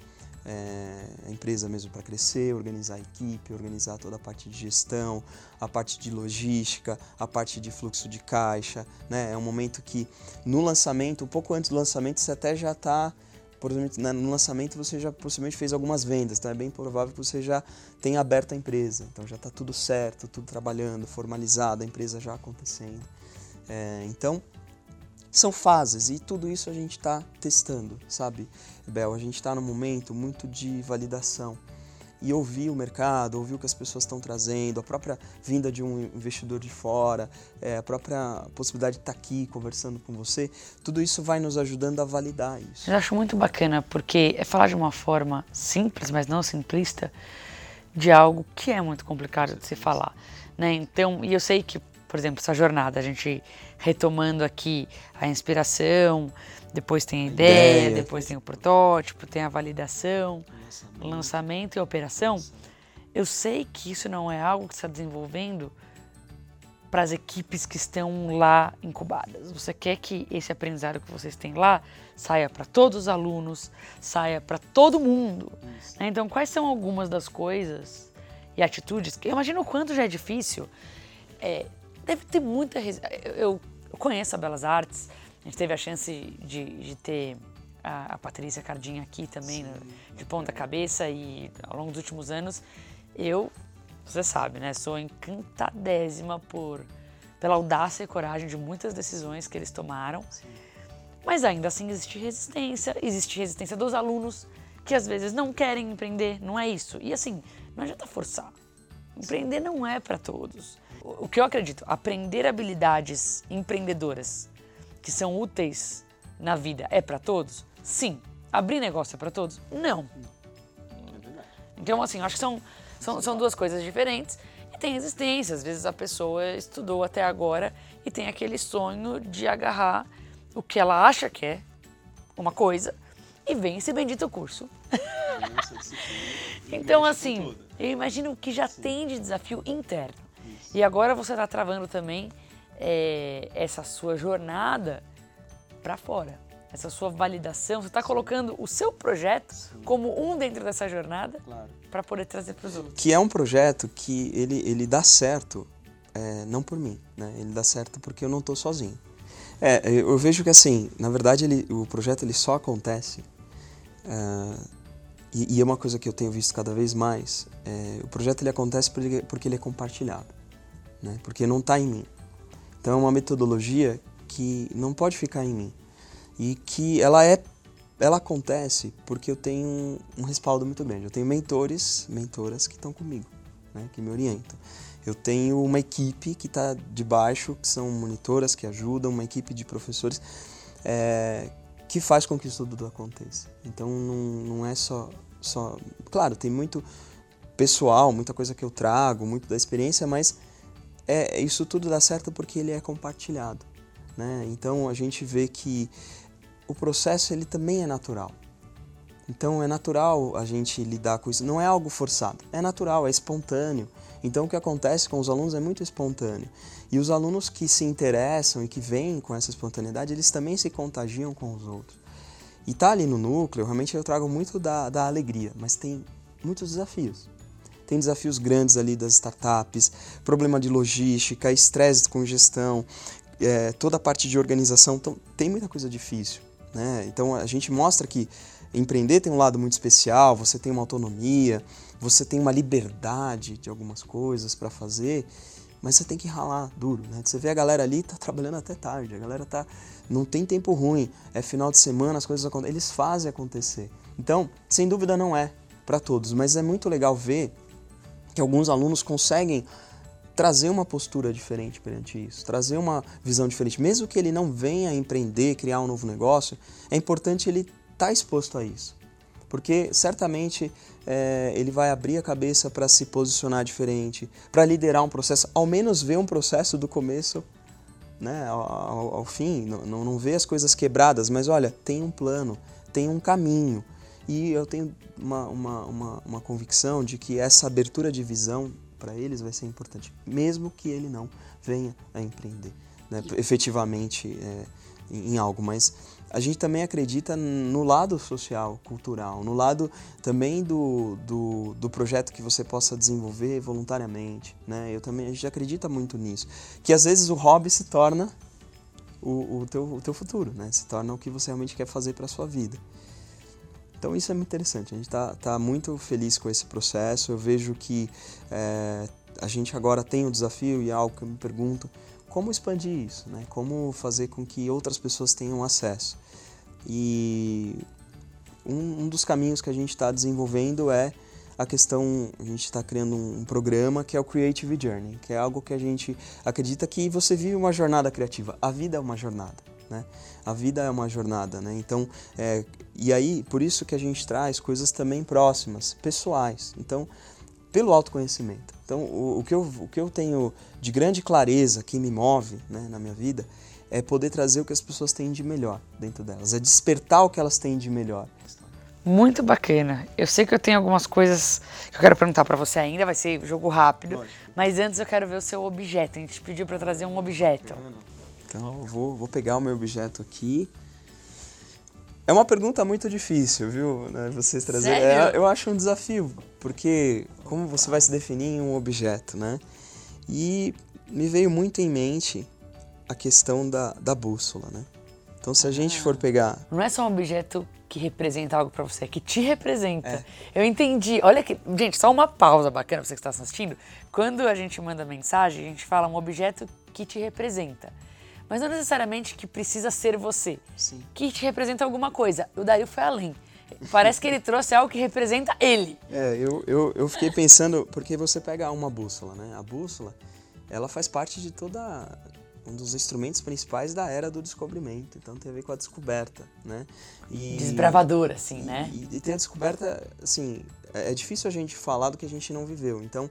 é, a empresa mesmo para crescer, organizar a equipe, organizar toda a parte de gestão, a parte de logística, a parte de fluxo de caixa, né? É um momento que no lançamento, um pouco antes do lançamento, você até já está por exemplo, né, no lançamento você já possivelmente fez algumas vendas, então é bem provável que você já tenha aberto a empresa, então já está tudo certo, tudo trabalhando, formalizado, a empresa já acontecendo. É, então, são fases e tudo isso a gente está testando, sabe, Bel? A gente está num momento muito de validação e ouvir o mercado, ouvir o que as pessoas estão trazendo, a própria vinda de um investidor de fora, é, a própria possibilidade de estar tá aqui conversando com você, tudo isso vai nos ajudando a validar isso. Eu acho muito bacana porque é falar de uma forma simples, mas não simplista, de algo que é muito complicado de se falar, né? Então, e eu sei que por exemplo, essa jornada, a gente retomando aqui a inspiração, depois tem a ideia, ideia. depois tem o protótipo, tem a validação, lançamento. lançamento e operação. Eu sei que isso não é algo que está desenvolvendo para as equipes que estão lá incubadas. Você quer que esse aprendizado que vocês têm lá saia para todos os alunos, saia para todo mundo. Né? Então, quais são algumas das coisas e atitudes que eu imagino o quanto já é difícil é, Deve ter muita. Eu, eu conheço a Belas Artes, a gente teve a chance de, de ter a, a, Patrícia Cardinha aqui também, de ponta cabeça, e ao longo dos últimos anos, eu, você sabe, né, sou encantadésima por, pela audácia e coragem de muitas decisões que eles tomaram. Sim. Mas ainda assim existe resistência, existe resistência dos alunos que às vezes não querem empreender, não é isso. E assim, não adianta forçar. Empreender não é para todos o que eu acredito, aprender habilidades empreendedoras que são úteis na vida é para todos? Sim. Abrir negócio é para todos? Não. Então, assim, acho que são, são, são duas coisas diferentes e tem resistência. Às vezes a pessoa estudou até agora e tem aquele sonho de agarrar o que ela acha que é uma coisa e vem esse bendito curso. então, assim, eu imagino que já tem de desafio interno. E agora você está travando também é, essa sua jornada para fora, essa sua validação. Você está colocando o seu projeto Sim. como um dentro dessa jornada claro. para poder trazer para os outros. Que é um projeto que ele, ele dá certo, é, não por mim, né? ele dá certo porque eu não estou sozinho. É, eu vejo que assim, na verdade ele, o projeto ele só acontece é, e, e, é uma coisa que eu tenho visto cada vez mais. É, o projeto ele acontece porque, porque ele é compartilhado né? porque não está em mim. Então é uma metodologia que não pode ficar em mim e que ela é ela acontece porque eu tenho um, respaldo muito grande. Eu tenho mentores, mentoras que estão comigo, né, que me orientam. Eu tenho uma equipe que está debaixo, que são monitoras que ajudam, uma equipe de professores é, que faz com que isso tudo aconteça. Então não, não é só, só. Claro, tem muito pessoal, muita coisa que eu trago, muito da experiência, mas é, isso tudo dá certo porque ele é compartilhado. Né? Então a gente vê que o processo ele também é natural. Então é natural a gente lidar com isso, não é algo forçado, é natural, é espontâneo. Então o que acontece com os alunos é muito espontâneo. E os alunos que se interessam e que vêm com essa espontaneidade, eles também se contagiam com os outros. E tá ali no núcleo, realmente eu trago muito da, da alegria, mas tem muitos desafios. Tem desafios grandes ali das startups, problema de logística, estresse com gestão, é, toda a parte de organização. Então, tem muita coisa difícil. Né? Então, a gente mostra que empreender tem um lado muito especial, você tem uma autonomia, você tem uma liberdade de algumas coisas para fazer, mas você tem que ralar duro, né? Você vê a galera ali tá trabalhando até tarde, a galera tá não tem tempo ruim, é final de semana, as coisas acontecem, eles fazem acontecer. Então, sem dúvida não é para todos, mas é muito legal ver que alguns alunos conseguem trazer uma postura diferente perante isso, trazer uma visão diferente. Mesmo que ele não venha empreender, criar um novo negócio, é importante ele estar tá exposto a isso. Porque certamente é, ele vai abrir a cabeça para se posicionar diferente, para liderar um processo, ao menos ver um processo do começo né, ao, ao, ao fim, não, não ver as coisas quebradas, mas olha, tem um plano, tem um caminho. E eu tenho uma, uma, uma, uma convicção de que essa abertura de visão para eles vai ser importante, mesmo que ele não venha a empreender né, efetivamente é, em algo. Mas a gente também acredita no lado social, cultural, no lado também do, do, do, projeto que você possa desenvolver voluntariamente. Né? Eu também, a gente acredita muito nisso. Que às vezes o hobby se torna o, o, teu, o teu futuro, né? se torna o que você realmente quer fazer para sua vida. Então isso é muito interessante, a gente está tá muito feliz com esse processo. Eu vejo que é, a gente agora tem um desafio e é algo que eu me pergunto, como expandir isso, né? como fazer com que outras pessoas tenham acesso. E um, um dos caminhos que a gente está desenvolvendo é a questão, a gente está criando um programa que é o Creative Journey, que é algo que a gente acredita que você vive uma jornada criativa. A vida é uma jornada. Né? A vida é uma jornada, né? Então, é, e aí, por isso que a gente traz coisas também próximas, pessoais. Então, pelo autoconhecimento. Então, o, o, que, eu, o que eu tenho de grande clareza que me move né, na minha vida é poder trazer o que as pessoas têm de melhor dentro delas, é despertar o que elas têm de melhor. Muito bacana. Eu sei que eu tenho algumas coisas que eu quero perguntar para você ainda, vai ser jogo rápido, Lógico. mas antes eu quero ver o seu objeto. A gente pediu para trazer um objeto. Então vou, vou pegar o meu objeto aqui. É uma pergunta muito difícil, viu? Né, vocês trazer. É, eu acho um desafio, porque como você vai se definir em um objeto, né? E me veio muito em mente a questão da, da bússola, né? Então se a gente for pegar. Não é só um objeto que representa algo para você, é que te representa. É. Eu entendi. Olha que. Gente, só uma pausa bacana pra você que está assistindo. Quando a gente manda mensagem, a gente fala um objeto que te representa mas não necessariamente que precisa ser você, Sim. que te representa alguma coisa. O Dario foi além. Parece que ele trouxe algo que representa ele. É, eu, eu, eu fiquei pensando, porque você pega uma bússola, né? A bússola, ela faz parte de toda um dos instrumentos principais da era do descobrimento. Então tem a ver com a descoberta, né? E, Desbravador, assim, né? E, e, tem a descoberta, assim, é, é difícil a gente falar do que a gente não viveu. Então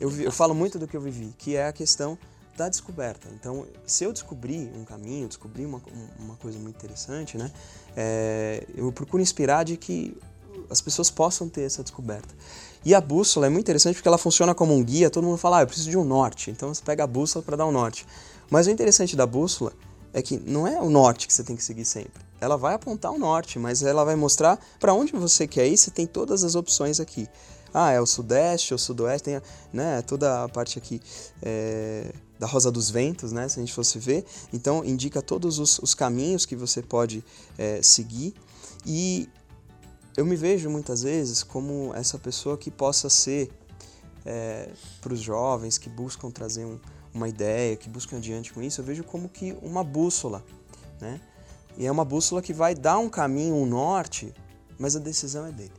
eu, eu falo muito do que eu vivi, que é a questão da descoberta. Então, se eu descobrir um caminho, descobrir uma, uma coisa muito interessante, né, é, eu procuro inspirar de que as pessoas possam ter essa descoberta. E a bússola é muito interessante porque ela funciona como um guia. Todo mundo fala, ah, eu preciso de um norte. Então você pega a bússola para dar um norte. Mas o interessante da bússola é que não é o norte que você tem que seguir sempre. Ela vai apontar o norte, mas ela vai mostrar para onde você quer ir. Você tem todas as opções aqui. Ah, é o sudeste, o sudoeste, tem né, toda a parte aqui é, da Rosa dos Ventos, né, se a gente fosse ver. Então, indica todos os, os caminhos que você pode é, seguir. E eu me vejo muitas vezes como essa pessoa que possa ser é, para os jovens que buscam trazer um, uma ideia, que buscam adiante com isso, eu vejo como que uma bússola, né? E é uma bússola que vai dar um caminho, um norte, mas a decisão é dele.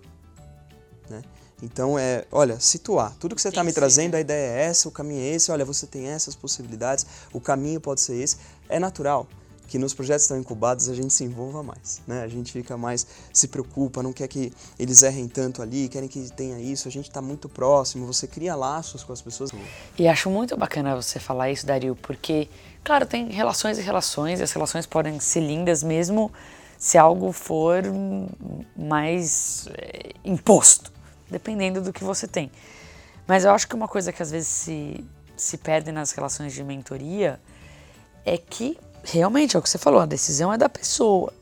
Né? Então é, olha, situar. Tudo que você está me trazendo, a ideia é essa, o caminho é esse, olha, você tem essas possibilidades, o caminho pode ser esse. É natural que nos projetos estão incubados a gente se envolva mais, né? A gente fica mais, se preocupa, não quer que eles errem tanto ali, querem que tenha isso, a gente está muito próximo, você cria laços com as pessoas. E acho muito bacana você falar isso, Dario, porque, claro, tem relações e relações, e as relações podem ser lindas mesmo se algo for mais é, imposto, dependendo do que você tem. Mas eu acho que uma coisa que às vezes se, se perde nas relações de mentoria é que realmente é o que você falou, a decisão é da pessoa.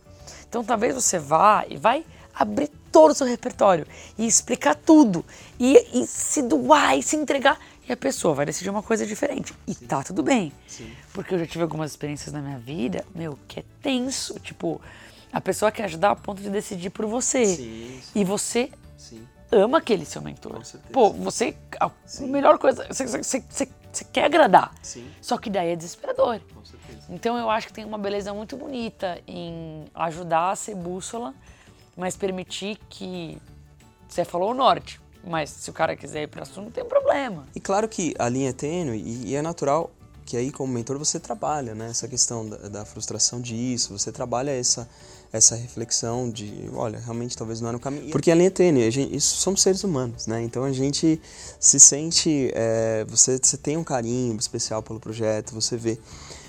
Então talvez você vá e vai abrir todo o seu repertório e explicar tudo e, e se doar e se entregar e a pessoa vai decidir uma coisa diferente. E Sim. tá tudo bem. Sim. Porque eu já tive algumas experiências na minha vida, meu, que é tenso. Tipo, a pessoa quer ajudar a ponto de decidir por você. Sim, e você ama aquele seu mentor. Pô, você. A melhor coisa. Você, você, você, você quer agradar. Só que daí é desesperador. Então eu acho que tem uma beleza muito bonita em ajudar a ser bússola, mas permitir que você falou o norte, mas se o cara quiser ir para sul não tem problema. E claro que a linha é tênue e, e é natural que aí como mentor você trabalha, né? Essa questão da, da frustração disso, você trabalha essa essa reflexão de, olha, realmente talvez não é no caminho. Porque a linha é tênue, a gente, isso, somos seres humanos, né? Então a gente se sente, é, você, você tem um carinho especial pelo projeto, você vê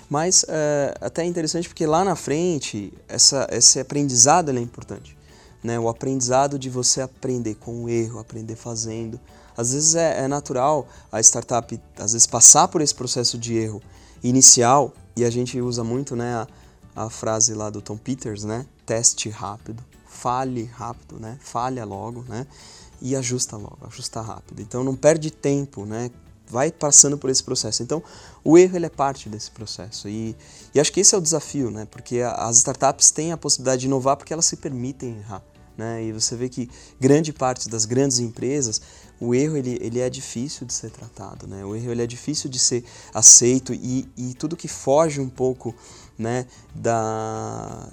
mas é, até é interessante porque lá na frente, essa, esse aprendizado é importante. Né? O aprendizado de você aprender com o erro, aprender fazendo. Às vezes é, é natural a startup, às vezes, passar por esse processo de erro inicial, e a gente usa muito né, a, a frase lá do Tom Peters, né? Teste rápido, fale rápido, né? Falha logo, né? E ajusta logo, ajusta rápido. Então não perde tempo, né? vai passando por esse processo. Então, o erro ele é parte desse processo. E, e acho que esse é o desafio, né? Porque as startups têm a possibilidade de inovar porque elas se permitem errar. Né? E você vê que grande parte das grandes empresas, o erro ele, ele é difícil de ser tratado, né? O erro ele é difícil de ser aceito e, e tudo que foge um pouco né, da,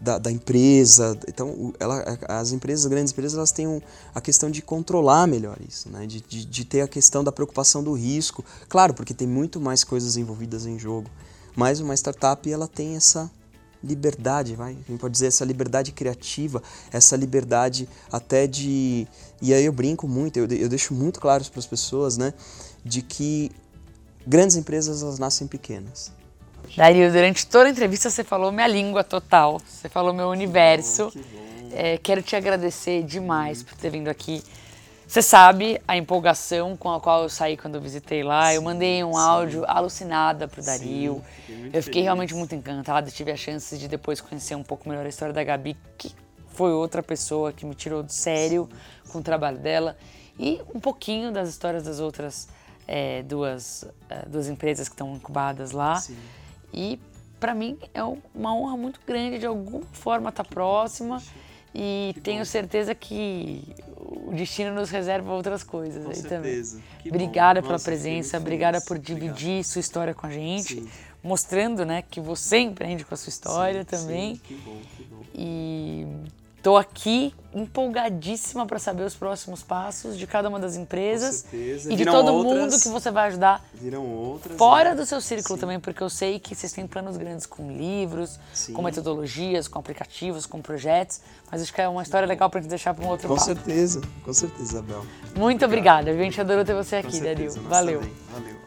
da, da, empresa. Então, ela, as empresas, as grandes empresas, elas têm um, a questão de controlar melhor isso, né? De, de, de, ter a questão da preocupação do risco. Claro, porque tem muito mais coisas envolvidas em jogo. Mas uma startup, ela tem essa liberdade, vai? A gente pode dizer essa liberdade criativa, essa liberdade até de... E aí eu brinco muito, eu, eu deixo muito claro para as pessoas, né? De que grandes empresas, elas nascem pequenas Dario, durante toda a entrevista você falou minha língua total, você falou meu universo. Que bom, que bom. É, quero te agradecer demais por ter vindo aqui. Você sabe a empolgação com a qual eu saí quando eu visitei lá. Sim, eu mandei um sim. áudio alucinada pro Dario. Sim, eu fiquei realmente muito encantada. Tive a chance de depois conhecer um pouco melhor a história da Gabi, que foi outra pessoa que me tirou do sério com o trabalho dela. E um pouquinho das histórias das outras é, duas, é, duas empresas que estão incubadas lá. E para mim é uma honra muito grande de alguma forma estar tá próxima e tenho certeza que o destino nos reserva outras coisas com aí certeza. também. Que obrigada bom. pela Nossa, presença, obrigada por dividir Obrigado. sua história com a gente, sim. mostrando, né, que você empreende com a sua história sim, também. Sim. Que bom, que bom. E Estou aqui empolgadíssima para saber os próximos passos de cada uma das empresas e de todo outras, mundo que você vai ajudar. Viram outras. Fora né? do seu círculo Sim. também, porque eu sei que vocês têm planos grandes com livros, Sim. com metodologias, com aplicativos, com projetos. Mas acho que é uma história legal para gente deixar para um outro Com papo. certeza, com certeza, Isabel. Muito obrigada, a gente adorou ter você aqui, Dario. Valeu. Valeu.